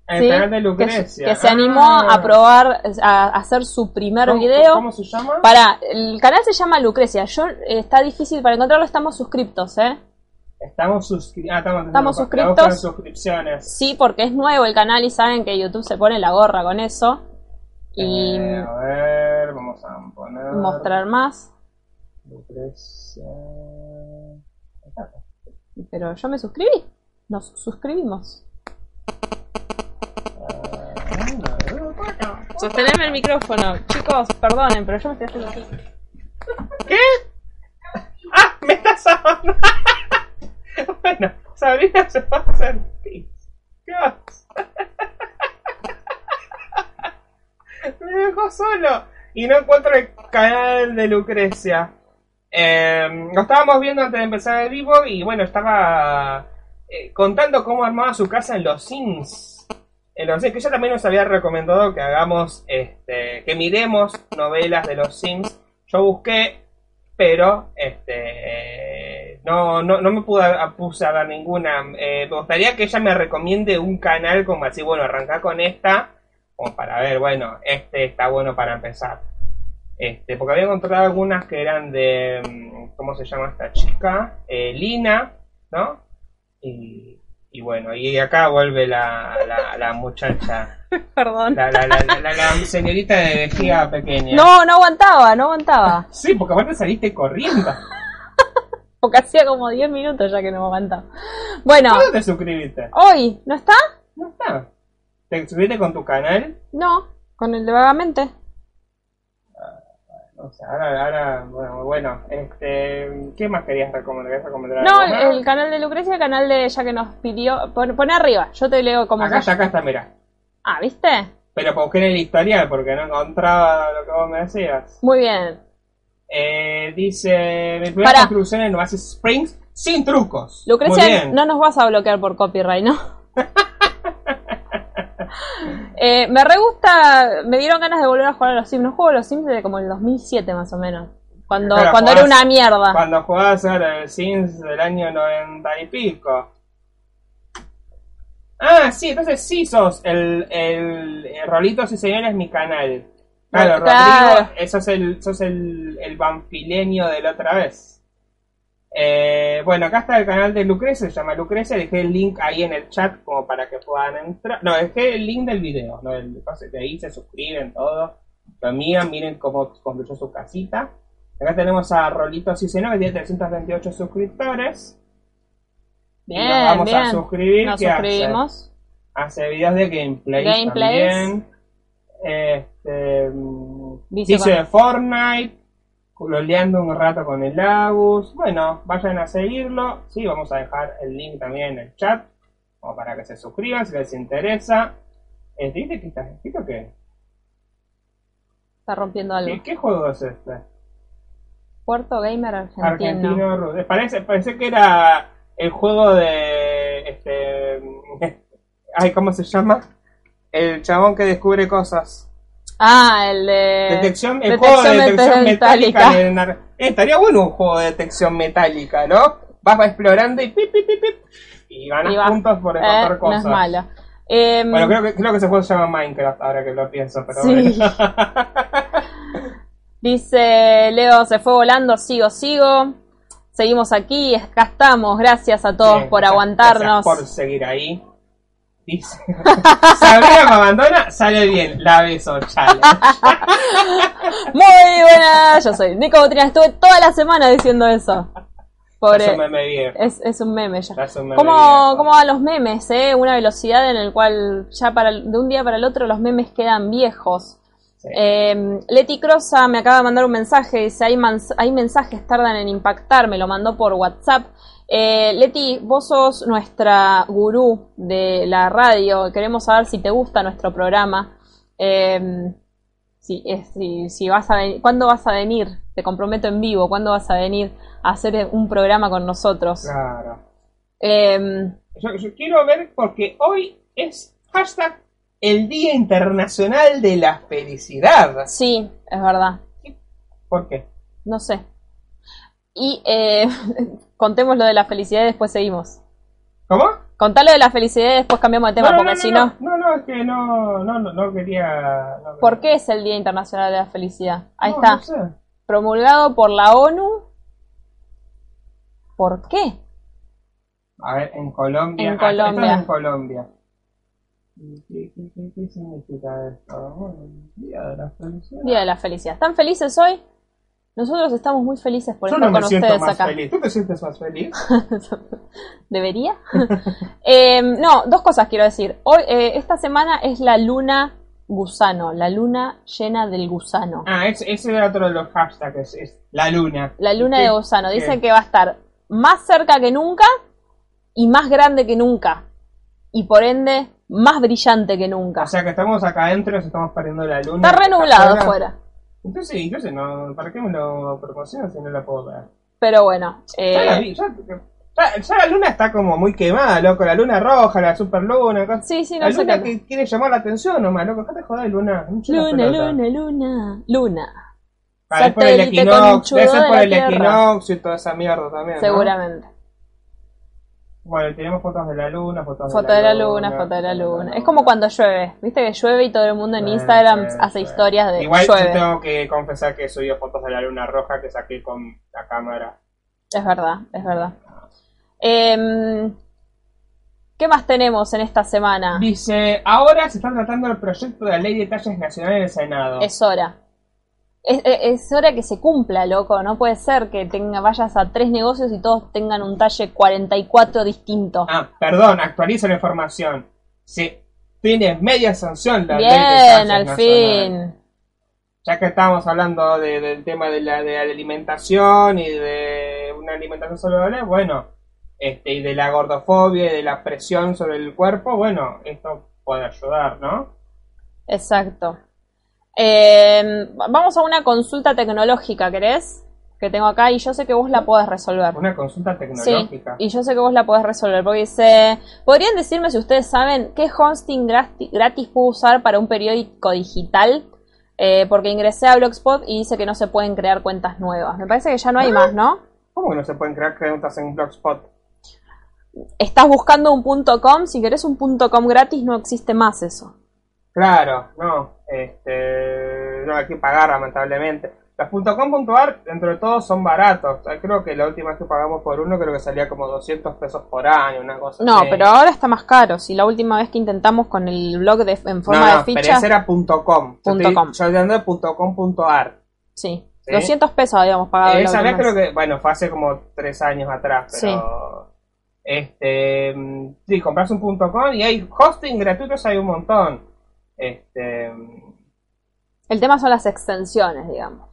El ¿sí? canal de Lucrecia. Que, se animó Ah. a probar, a hacer su primer ¿Cómo- video. ¿Cómo se llama? Para, el canal se llama Lucrecia. Yo, eh, está difícil para encontrarlo, estamos suscriptos, ¿eh? Estamos, suscri- ah, estamos, Estamos suscriptos. suscripciones. Sí, porque es nuevo el canal y saben que YouTube se pone la gorra con eso. Y Eh, a ver, vamos a poner. mostrar más. Lucrecia. Pero yo me suscribí. Nos suscribimos. Sosteneme el micrófono. Chicos, perdonen, pero yo me estoy haciendo. ¿Qué? ¡Ah! ¡Me estás hablando! bueno, Sabrina se va a. ¿Qué vas? Me dejó solo y no encuentro el canal de Lucrecia. Eh, lo estábamos viendo antes de empezar el vivo y bueno, estaba eh, contando cómo armaba su casa en los Sims. Sims, que ella también nos había recomendado que hagamos, este, que miremos novelas de los Sims. Yo busqué, pero este, no, no, no me pude, puse a ver ninguna. Eh, me gustaría que ella me recomiende un canal como así, bueno, arrancar con esta, como para ver, bueno, este está bueno para empezar. Este, porque había encontrado algunas que eran de, mm, ¿cómo se llama esta chica? Eh, Lina, ¿no? Y, y bueno, y acá vuelve la, la, la muchacha, Perdón. la, la, la, la, la- la señorita de vejiga pequeña. No, no aguantaba, no aguantaba. Sí, porque aparte saliste corriendo. Porque hacía como 10 minutos ya que no aguantaba. Bueno, ¿Cuándo te suscribiste? hoy, ¿no está? No está. ¿Te suscribiste con tu canal? No, con el de vagamente. O sea, ahora, ahora bueno, bueno, este, ¿qué más querías recomendar? ¿Querías recomendar No, algo el, el canal de Lucrecia, el canal de ella que nos pidió. Pon, pon arriba, yo te leo cómo Acá está, acá está, mira. Ah, ¿viste? Pero busqué en el historial porque no encontraba lo que vos me decías. Muy bien. Eh, dice, mi primera construcción en Oasis Springs sin trucos. Lucrecia, no nos vas a bloquear por copyright, ¿no? Eh, me re gusta, me dieron ganas de volver a jugar a los Sims. No juego a los Sims desde como el 2007 más o menos. Cuando, cuando era una mierda. Cuando jugabas ahora el Sims del año 90 y pico. Ah, sí, entonces sí sos el, el, el Rolitos y Señores mi canal. Claro, Claro. Rodrigo, sos el, sos el, el banfileño de la otra vez. Eh, bueno, acá está el canal de Lucrecia, se llama Lucrecia, dejé el link ahí en el chat como para que puedan entrar. No, dejé el link del video, no el de ahí se suscriben todo. Lo miran, miren cómo construyó su casita. Acá tenemos a Rolito Ciceno que tiene 328 suscriptores. Y Bien, nos vamos a suscribir. Nos ¿Qué hace? suscribimos. Hace videos de gameplays, Gameplays. también. Este, mm, dice con- de Fortnite, coloreando un rato con el Agus. Bueno, vayan a seguirlo. Sí, vamos a dejar el link también en el chat, como para que se suscriban si les interesa. ¿Viste que está escrito qué? Está rompiendo algo. ¿Qué, qué juego es este? Puerto Gamer Argentino. Argentino eh, Parece, parece que era el juego de este ay, ¿cómo se llama? El chabón que descubre cosas. Ah, el de. Detección, el detección juego de detección metálica. metálica. en Ar- Eh, estaría bueno un juego de detección metálica, ¿no? Vas explorando y pip, pip, pip, pip, y ganas Y puntos por Eh, encontrar no cosas. es malo. Em, Bueno, creo que, creo que ese juego se llama Minecraft, ahora que lo pienso, pero Sí. bueno. Dice Leo, se fue volando, sigo, sigo. Seguimos aquí, acá estamos. Gracias a todos Bien, por gracias- aguantarnos. gracias por seguir ahí. Dice, Sabrina me abandona, sale bien, la beso, chale. Muy buena, yo soy Nico Botrina. Estuve toda la semana diciendo eso. Pobre. Es un meme viejo. Es, es un meme ya. Es un meme ¿Cómo, viejo. ¿Cómo van los memes, eh? Una velocidad en el cual ya para de un día para el otro los memes quedan viejos. Sí. Eh, Leti Crosa me acaba de mandar un mensaje, dice, hay, hay mensajes tardan en impactar, me lo mandó por WhatsApp. Eh, Leti, vos sos nuestra gurú de la radio, queremos saber si te gusta nuestro programa. Eh, si, es- si, si vas a ¿Cuándo vas a venir? Te comprometo en vivo, ¿cuándo vas a venir a hacer un programa con nosotros? Claro. Eh, Yo, yo quiero ver porque hoy es hashtag el Día Internacional de la Felicidad. sí, es verdad. ¿Por qué? No sé. Y eh, contemos lo de la felicidad y después seguimos. ¿Cómo? Contá lo de la felicidad y después cambiamos de tema, no, no, porque no, si no, no, no, es que no, no, quería. no ¿por quería- qué es el Día Internacional de la Felicidad? Ahí está, sé. promulgado por la ONU. ¿Por qué? A ver, en Colombia. En ah, Colombia. en Colombia. ¿Qué, qué, qué, qué significa esto? Bueno, Día de la Felicidad. Día de la Felicidad. ¿Están felices hoy? Nosotros estamos muy felices por Yo estar no me con siento ustedes más acá. feliz. ¿Tú te sientes más feliz? ¿Debería? Eh, no, dos cosas quiero decir. Hoy, eh, esta semana es la luna gusano, la luna llena del gusano. Ah, ese, ese era otro de los hashtags, es, es la luna. La luna ¿Qué- de gusano. qué? Dice que va a estar más cerca que nunca y más grande que nunca. Y por ende, más brillante que nunca. O sea que estamos acá adentro y nos estamos perdiendo la luna. Está re nublado afuera. Entonces, entonces no, ¿para qué me lo promocionan si no la puedo ver? Pero bueno, Ya, la eh, vi, ya- ya- ya la luna está como muy quemada, loco. La luna roja, la super luna. cosas. sí, sí, no la sé luna qué. que quiere llamar la atención nomás, loco. Dejate de joder, luna. Luna, luna, luna, luna. Ah, es por el conchudo debe ser por el Tierra. equinoccio y toda esa mierda también. ¿no? Bueno, tenemos fotos de la luna, fotos Foto de la luna, foto de la luna. Es como cuando llueve. Viste que llueve y todo el mundo en Instagram sí, hace sí. historias de Igual yo llueve. tengo que confesar que he subido fotos de la luna roja que saqué con la cámara. Es verdad, es verdad. Em, ¿Qué más tenemos en esta semana? Dice, ahora se está tratando el proyecto de la ley de talles nacional en el Senado. Es hora. Es, hora que se cumpla, loco. No puede ser que tenga, vayas a tres negocios y todos tengan un talle 44 distinto. Ah, perdón, actualiza la información. Sí, tiene media sanción la ley de Bien, al nacional. fin. Ya que estábamos hablando de- del tema de la, de la alimentación y de una alimentación saludable, bueno, este, y de la gordofobia y de la presión sobre el cuerpo, bueno, esto puede ayudar, ¿no? Exacto. Em, vamos a una consulta tecnológica, ¿querés? Que tengo acá y yo sé que vos la podés resolver. Una consulta Sí, tecnológica. y yo sé que vos la podés resolver, porque dice, ¿podrían decirme si ustedes saben qué hosting grati- gratis puedo usar para un periódico digital? Eh, porque ingresé a Blogspot y dice que no se pueden crear cuentas nuevas. Me parece que ya no hay más, ¿no? ¿Cómo que no se pueden crear cuentas en Blogspot? Estás buscando un punto .com, si querés un punto .com gratis no existe más eso. Claro, no, este, no hay que pagar lamentablemente. Los .com.ar, dentro de todo, son baratos. Creo que la última vez que pagamos por uno, creo que salía como 200 pesos por año, una cosa No, así. pero ahora está más caro. Si la última vez que intentamos con el blog de, en forma no, no, de ficha, pero ese era .com. Yo Punto estoy- com. Yo hablando de .com.ar. sí, ¿Sí? 200 pesos habíamos pagado. Esa vez creo que, bueno, fue hace como tres años atrás, pero... Este, mm, sí, compras un .com y hay hosting gratuitos, hay un montón. Este, El tema son las extensiones, digamos.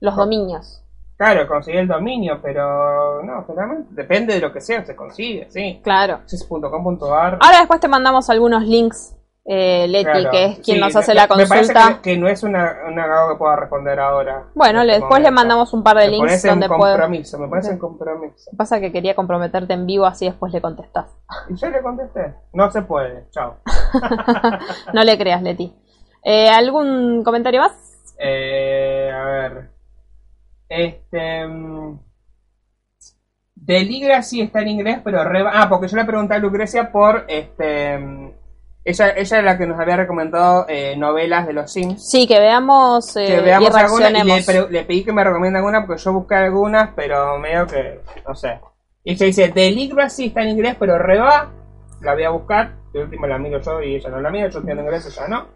Los dominios. Claro, conseguir el dominio, pero no, generalmente depende de lo que sea, se consigue, sí. Claro. .com.ar. Ahora después te mandamos algunos links, eh, Leti, claro, que es quien sí, nos me- hace la me parece consulta. que, que no es una, una que pueda responder ahora. Bueno, este después le mandamos un par de Me links pones en donde puedo. compromiso, me pones en compromiso. Pasa que quería comprometerte en vivo, así después le contestás. Y yo le contesté, no se puede, chao. no le creas, Leti. Eh, ¿Algún comentario más? Eh, a ver. Este. mm, Deligra sí está en inglés, pero re... Ah, porque yo le pregunté a Lucrecia por este. Ella, ella es la que nos había recomendado eh, novelas de los Sims. Sí, que veamos, eh, que veamos y algunas y le, pedí que me recomiende alguna porque yo busqué algunas, pero medio que. No sé. Y ella dice: Deligra sí está en inglés, pero re va. La voy a buscar. De última la miro yo y ella no la mira. Yo entiendo inglés, ella no.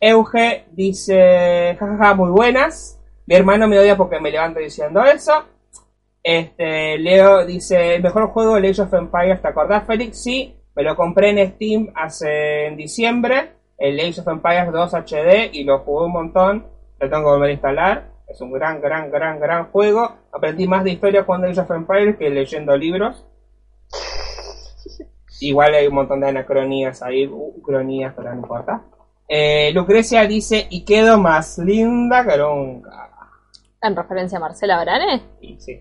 Euge dice, jajaja, muy buenas. Mi hermano me odia porque me levanto diciendo eso. Este, Leo dice, el mejor juego de Age of Empires, ¿te acordás, Félix? Sí, me lo compré en Steam hace en diciembre. el Age of Empires 2 HD y lo jugué un montón. Lo tengo que volver a instalar. Es un gran, gran, gran, gran juego. Aprendí más de historia jugando Age of Empires que leyendo libros. Igual hay un montón de anacronías ahí, uh, cronías, pero no importa. Eh, Lucrecia dice, y quedo más linda que nunca. En referencia a Marcela Brane. Y sí.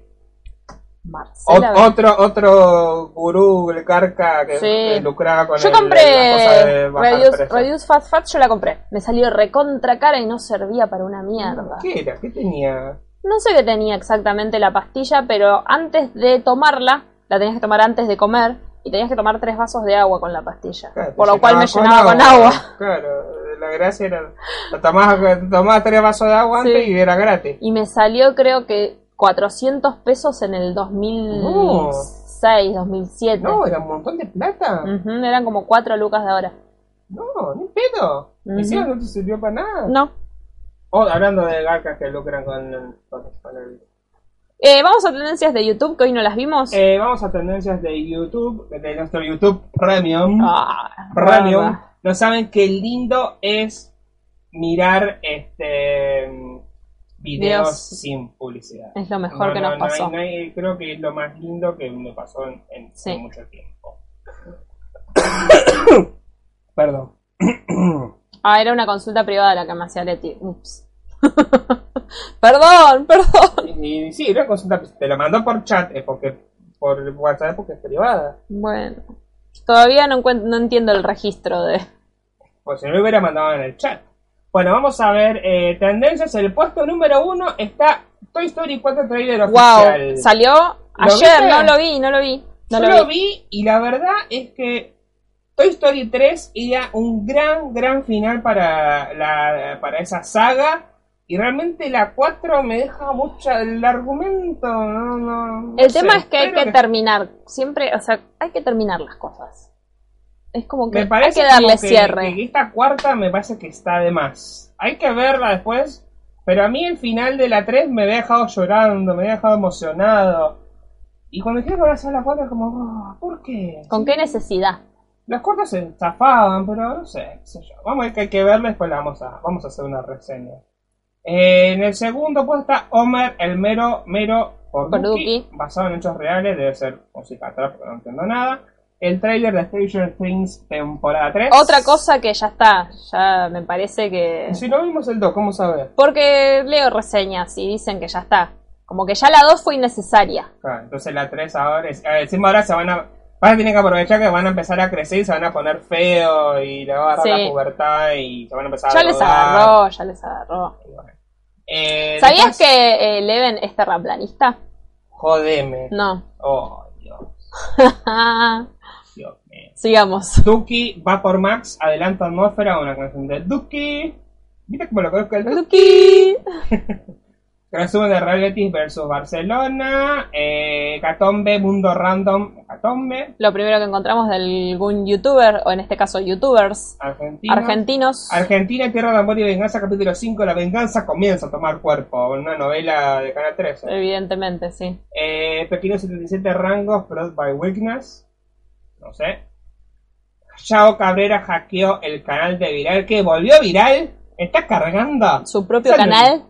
Marcela otro, otro gurú, el carca que, Sí. que lucraba con Yo el- compré Reduce. Reduce Fast Fat, yo la compré. Me salió recontra cara y no servía para una mierda. ¿Qué era? ¿Qué tenía? No sé qué tenía exactamente la pastilla, pero antes de tomarla, la tenías que tomar antes de comer y tenías que tomar tres vasos de agua con la pastilla. Claro, por lo cual me llenaba con agua. Claro, la gracia era. Tomabas, tomabas tres vasos de agua antes Sí. y era gratis. Y me salió creo que 400 pesos en el 2006, 2007. No, era un montón de plata. Eran como 4 lucas de ahora. No, ni pedo. Ujú. Encima no te sirvió para nada. No. Oh, hablando de garcas que lucran con, el- con, con el. Eh, vamos a tendencias de YouTube, que hoy no las vimos. Eh, vamos a tendencias de YouTube, de nuestro YouTube Premium. Ah, Premium. No saben qué lindo es mirar este videos sin publicidad. Es lo mejor No, que no, nos no pasó. no hay- creo que es lo más lindo que me pasó en, en- Sí. en mucho tiempo. Perdón. Ah, era una consulta privada la que me hacía Leti. Ups. perdón, perdón. Y, y sí, era consulta, te lo mandó por chat, es porque por WhatsApp porque es privada. Bueno, todavía no, no entiendo el registro de... Pues si no lo hubiera mandado en el chat. Bueno, vamos a ver eh, tendencias. El puesto número uno está Toy Story 4 trailer oficial. Wow, salió ayer, viste? no lo vi, no lo vi. No Yo lo lo vi. y la verdad es que Toy Story 3 era un gran, gran final para, la, para esa saga. Y realmente la 4 me deja mucho el argumento. No, no, no El sé, tema es que hay que terminar, siempre, o sea, hay que terminar las cosas. Es como que Me hay parece que darle que, cierre. que esta cuarta me parece que está de más. Hay que verla después. Pero a mí el final de la 3 me había dejado llorando, me había dejado emocionado. Y cuando quiero ver a la 4 es como, "Ah, ¿por qué? ¿Con qué necesidad? Las cuartas se zafaban, pero no sé, qué sé yo. Vamos a ver que hay que verla, después la vamos a, vamos a hacer una reseña. Eh, en el segundo puesto está Homer, el mero, mero por Por Duki, Duki. basado en hechos reales, debe ser música atrás porque no entiendo nada. El trailer de Stranger Things temporada 3. Otra cosa que ya está, ya me parece que... Si no vimos el 2, ¿cómo saber? Porque leo reseñas y dicen que ya está. Como que ya la 2 fue innecesaria. Claro, entonces la 3 ahora, es, ver, encima ahora se van a... Van a tener que aprovechar que van a empezar a crecer y se van a poner feo y le va a agarrar Sí. la pubertad y se van a empezar Ya a les drogar. agarró, ya les agarró. Bueno. Eh, ¿Sabías después- que eh, Leven es terraplanista? Jodeme. No. Oh, Dios. Sigamos. Duki va por Max, adelanta atmósfera, una canción de Duki. ¿Viste cómo lo conozco el Duki? Resumen de Real Betis versus Barcelona. Eh, Catombe, Mundo Random. Catombe. Lo primero que encontramos de algún youtuber, o en este caso youtubers argentinos. Argentina, Tierra de Amor y Venganza, capítulo 5. La venganza comienza a tomar cuerpo. Una novela de Canal 13. Evidentemente, sí. Eh, Pekino 77 rangos, Product by Weakness. No sé. Chao Cabrera hackeó el canal de Viral. ¿Qué? ¿Volvió viral? ¿Está cargando? Su propio canal.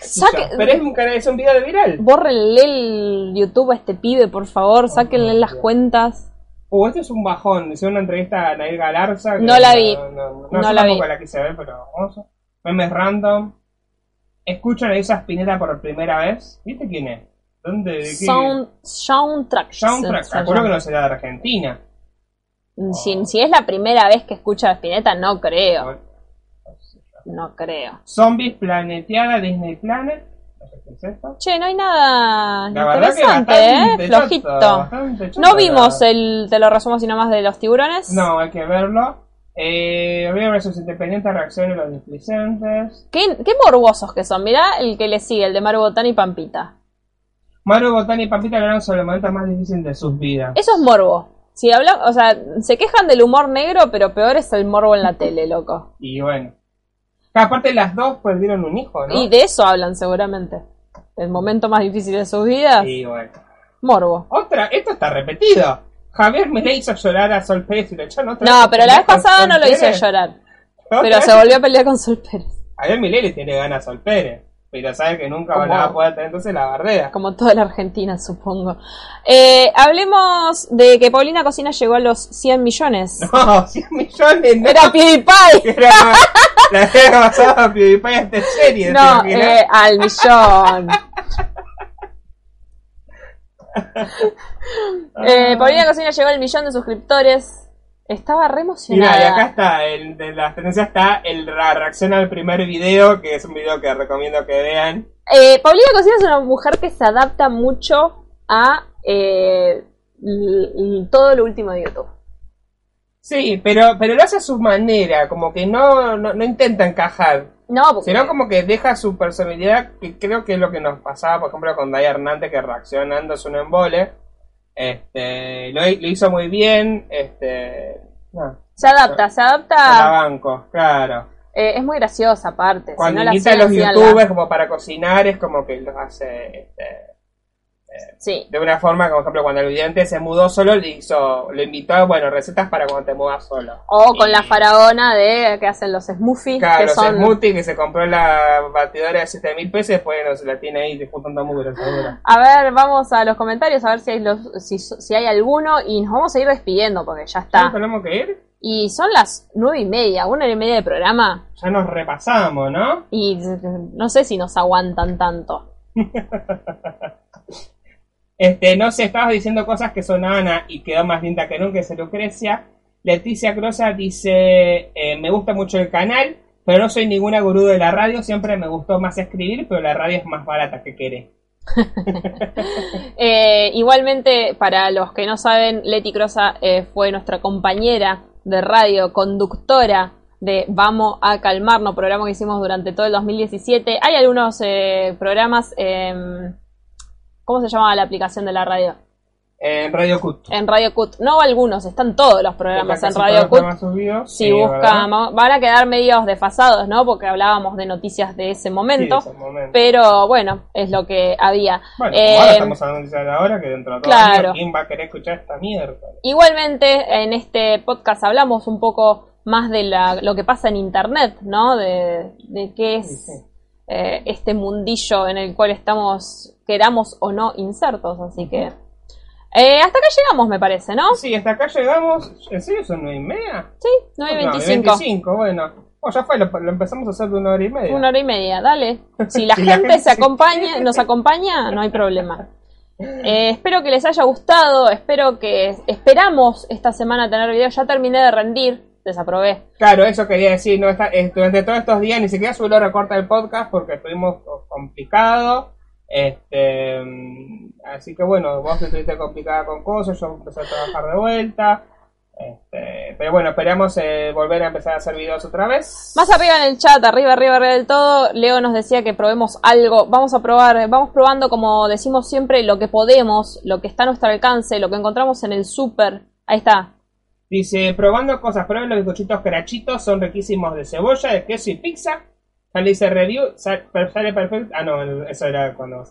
Saque- Pero es un, canal, es un video de Viral. Bórrenle el YouTube a este pibe, por favor. Sáquenle las Dios. Uh, cuentas. esto es un bajón. Hice una entrevista a Nair Galarza. que No la vi. No, no, no, No yo la tampoco vi. la quise ver, pero vamos. Memes random. Escuchan a esa Spinetta por primera vez. ¿Viste quién es? ¿Dónde? ¿De qué? Sound, soundtrack. Soundtrack. Seguro que no será de Argentina. Si, si es la primera vez que escucho a Spinetta, no creo. No creo. Zombies Planeteada Disney Planet. No sé. Che, no hay nada La que interesante, ¿eh? Flojito. No vimos el, te lo resumo sino más de los tiburones. No, hay que verlo. Eh, Río versus Independiente reacción de los displicentes. ¿Qué, qué morbosos que son. Mirá el que le sigue, el de Maru Botán y Pampita. Maru Botán y Pampita hablaron sobre el momento más difícil de sus vidas. Eso es morbo. Si habla, o sea, se quejan del humor negro, pero peor es el morbo en la tele, loco. Y bueno. Que aparte las dos perdieron un hijo, ¿no? Y de eso hablan seguramente. El momento más difícil de sus vidas, Y bueno. morbo. Otra, esto está repetido. Javier me le hizo llorar a Sol Pérez y lo echaron otra No, vez pero la vez pasada no lo hizo llorar. Pero se volvió a pelear con Sol Pérez. Javier Milei le tiene ganas a Sol Pérez, pero sabe que nunca Como- la va a poder tener, entonces la bardea. Como toda la Argentina, supongo. Eh, hablemos de que Paulina Cocina llegó a los 100 millones. No, 100 millones, no. Era PewDiePie. Era la había pasado a PewDiePie esta serie. ¿te No, eh, al millón. Eh, Paulina Cocina llegó al millón de suscriptores. Estaba re emocionada. Mira, y acá está, el, de las tendencias está el, la reacción al primer video, que es un video que recomiendo que vean. Eh, Paulina Cocina es una mujer que se adapta mucho a eh, todo lo último de YouTube. Sí, pero, pero lo hace a su manera, como que no, no, no intenta encajar, No, porque sino como que deja su personalidad, que creo que es lo que nos pasaba, por ejemplo, con Daya Hernández, que reaccionando es un embole. Este, lo, lo hizo muy bien, este, no, se adapta, se a adapta. banco, claro. eh, es muy graciosa aparte. si Cuando no la invita a los youtubers como para cocinar, es como que los hace, este, Sí. de una forma, como por ejemplo, cuando el vidente se mudó solo, le hizo, le invitó a, bueno, recetas para cuando te mudas solo. O con Y- la faraona de que hacen los smoothies, Claro, que los son smoothies que se compró la batidora de 7 mil pesos y después no, se la tiene ahí juntando seguro. A ver, vamos a los comentarios a ver si hay los, si, si hay alguno y nos vamos a ir despidiendo porque ya ¿Ya está. tenemos que ir? Y son las nueve y media, una hora y media de programa Ya nos repasamos, ¿no? y no sé si nos aguantan tanto. Este, no sé, estabas diciendo cosas que sonaban a y quedó más linda que nunca, dice Lucrecia. Leticia Crosa dice, eh, me gusta mucho el canal, pero no soy ninguna gurú de la radio, siempre me gustó más escribir, pero la radio es más barata que querés. Eh, igualmente, para los que no saben, Leti Crosa eh, fue nuestra compañera de radio, conductora de Vamos a Calmarnos, programa que hicimos durante todo el 2017. Hay algunos eh, programas, em, ¿cómo se llamaba la aplicación de la radio? En Radio Cut. En Radio Cut. No algunos, están todos los programas en Radio Cut. subidos. Si busca, ¿verdad? van a quedar medios desfasados, ¿no? Porque hablábamos de noticias de ese Sí, momento. de ese momento. Pero bueno, es lo que había. Bueno, Eh, ahora estamos hablando de ahora que dentro de todo claro. año, ¿quién va a querer escuchar esta mierda? Igualmente, en este podcast hablamos un poco más de la, lo que pasa en Internet, ¿no? De, de qué es Sí, sí. Eh, este mundillo en el cual estamos, queramos o no, insertos. Así que... eh, hasta acá llegamos, me parece, ¿no? Sí, hasta acá llegamos. ¿En serio son nueve y media? Sí, 9 y No, 25. 25, bueno. Oh, ya fue, lo, lo empezamos a hacer de una hora y media. Una hora y media, dale. Si la Si la gente se acompaña, nos acompaña, no hay problema. Eh, espero que les haya gustado, espero que esperamos esta semana tener video. Ya terminé de rendir, desaprobé. Claro, eso quería decir, ¿no? Está, durante todos estos días ni siquiera suelo recortar el podcast porque estuvimos complicado. Este, así que bueno, vos estuviste complicada con cosas, yo empecé a trabajar de vuelta. Este, pero bueno, esperamos eh, volver a empezar a hacer videos otra vez. Más arriba en el chat, arriba, arriba, arriba del todo, Leo nos decía que probemos algo. Vamos a probar, vamos probando, como decimos siempre, lo que podemos, lo que está a nuestro alcance, lo que encontramos en el súper. Ahí está. Dice, probando cosas, prueben los bizcochitos crachitos, son riquísimos de cebolla, de queso y pizza. Ya le hice review, sa- per- sale perfecto. Ah, no, eso era cuando...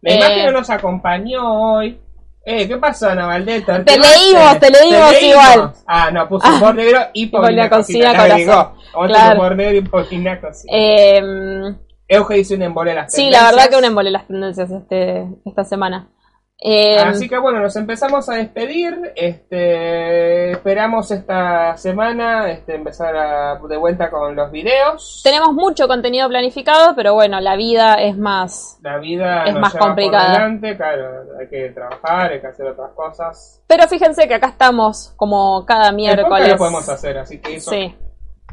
La Eh. imagen no nos acompañó hoy. Eh, ¿qué pasó, Ana Valdeta? Te ¿Qué leímos, te leímos igual. Ah, no, puso humor negro y Paulina Cocina Cocina. Corazón. Claro. humor negro y Paulina Cocina. Eh, Euge dice un embole las sí, la verdad tendencias. que un embole las tendencias este, esta semana. Eh, Así que bueno, nos empezamos a despedir. Este, esperamos esta semana este, empezar a- de vuelta con los videos. tenemos mucho contenido planificado, pero bueno, la vida es más. La vida Es nos más lleva por complicada. delante, claro, hay que trabajar, hay que hacer otras cosas. Pero fíjense que acá estamos como cada miércoles. lo podemos hacer, así que eso Sí,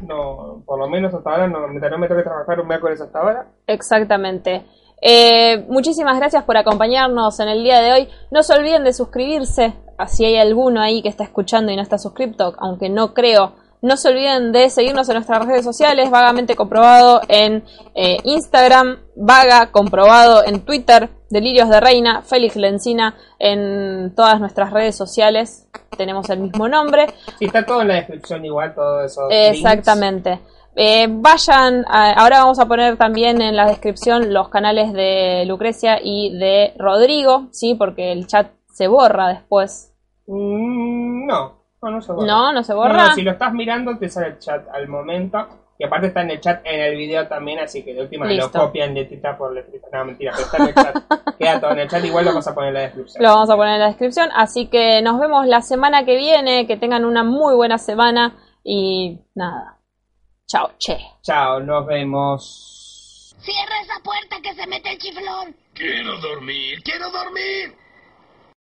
no, por lo menos hasta ahora no, no me toque trabajar un miércoles hasta ahora. exactamente. Eh, muchísimas gracias por acompañarnos en el día de hoy. No se olviden de suscribirse, si hay alguno ahí que está escuchando y no está suscripto, aunque no creo. No se olviden de seguirnos en nuestras redes sociales, vagamente comprobado en eh, Instagram, vaga comprobado en Twitter, Delirios de Reina, Félix Lencina en todas nuestras redes sociales. Tenemos el mismo nombre. Sí, está todo en la descripción igual, todo eso. links. Eh, vayan, a, ahora vamos a poner también en la descripción los canales de Lucrecia y de Rodrigo, ¿sí? Porque el chat se borra después. Mm, no, no, no se borra. No, no se borra. No, si lo estás mirando te sale el chat al momento. Y aparte está en el chat, en el video también, así que de última Listo. lo copian letrita por letrita. No, mentira, pero está en el chat. Queda todo en el chat, igual lo vamos a poner en la descripción. Lo vamos a poner en la descripción, así que nos vemos la semana que viene, que tengan una muy buena semana y nada. Chao, che. Chao, nos vemos. Cierra esa puerta que se mete el chiflón. Quiero dormir, quiero dormir.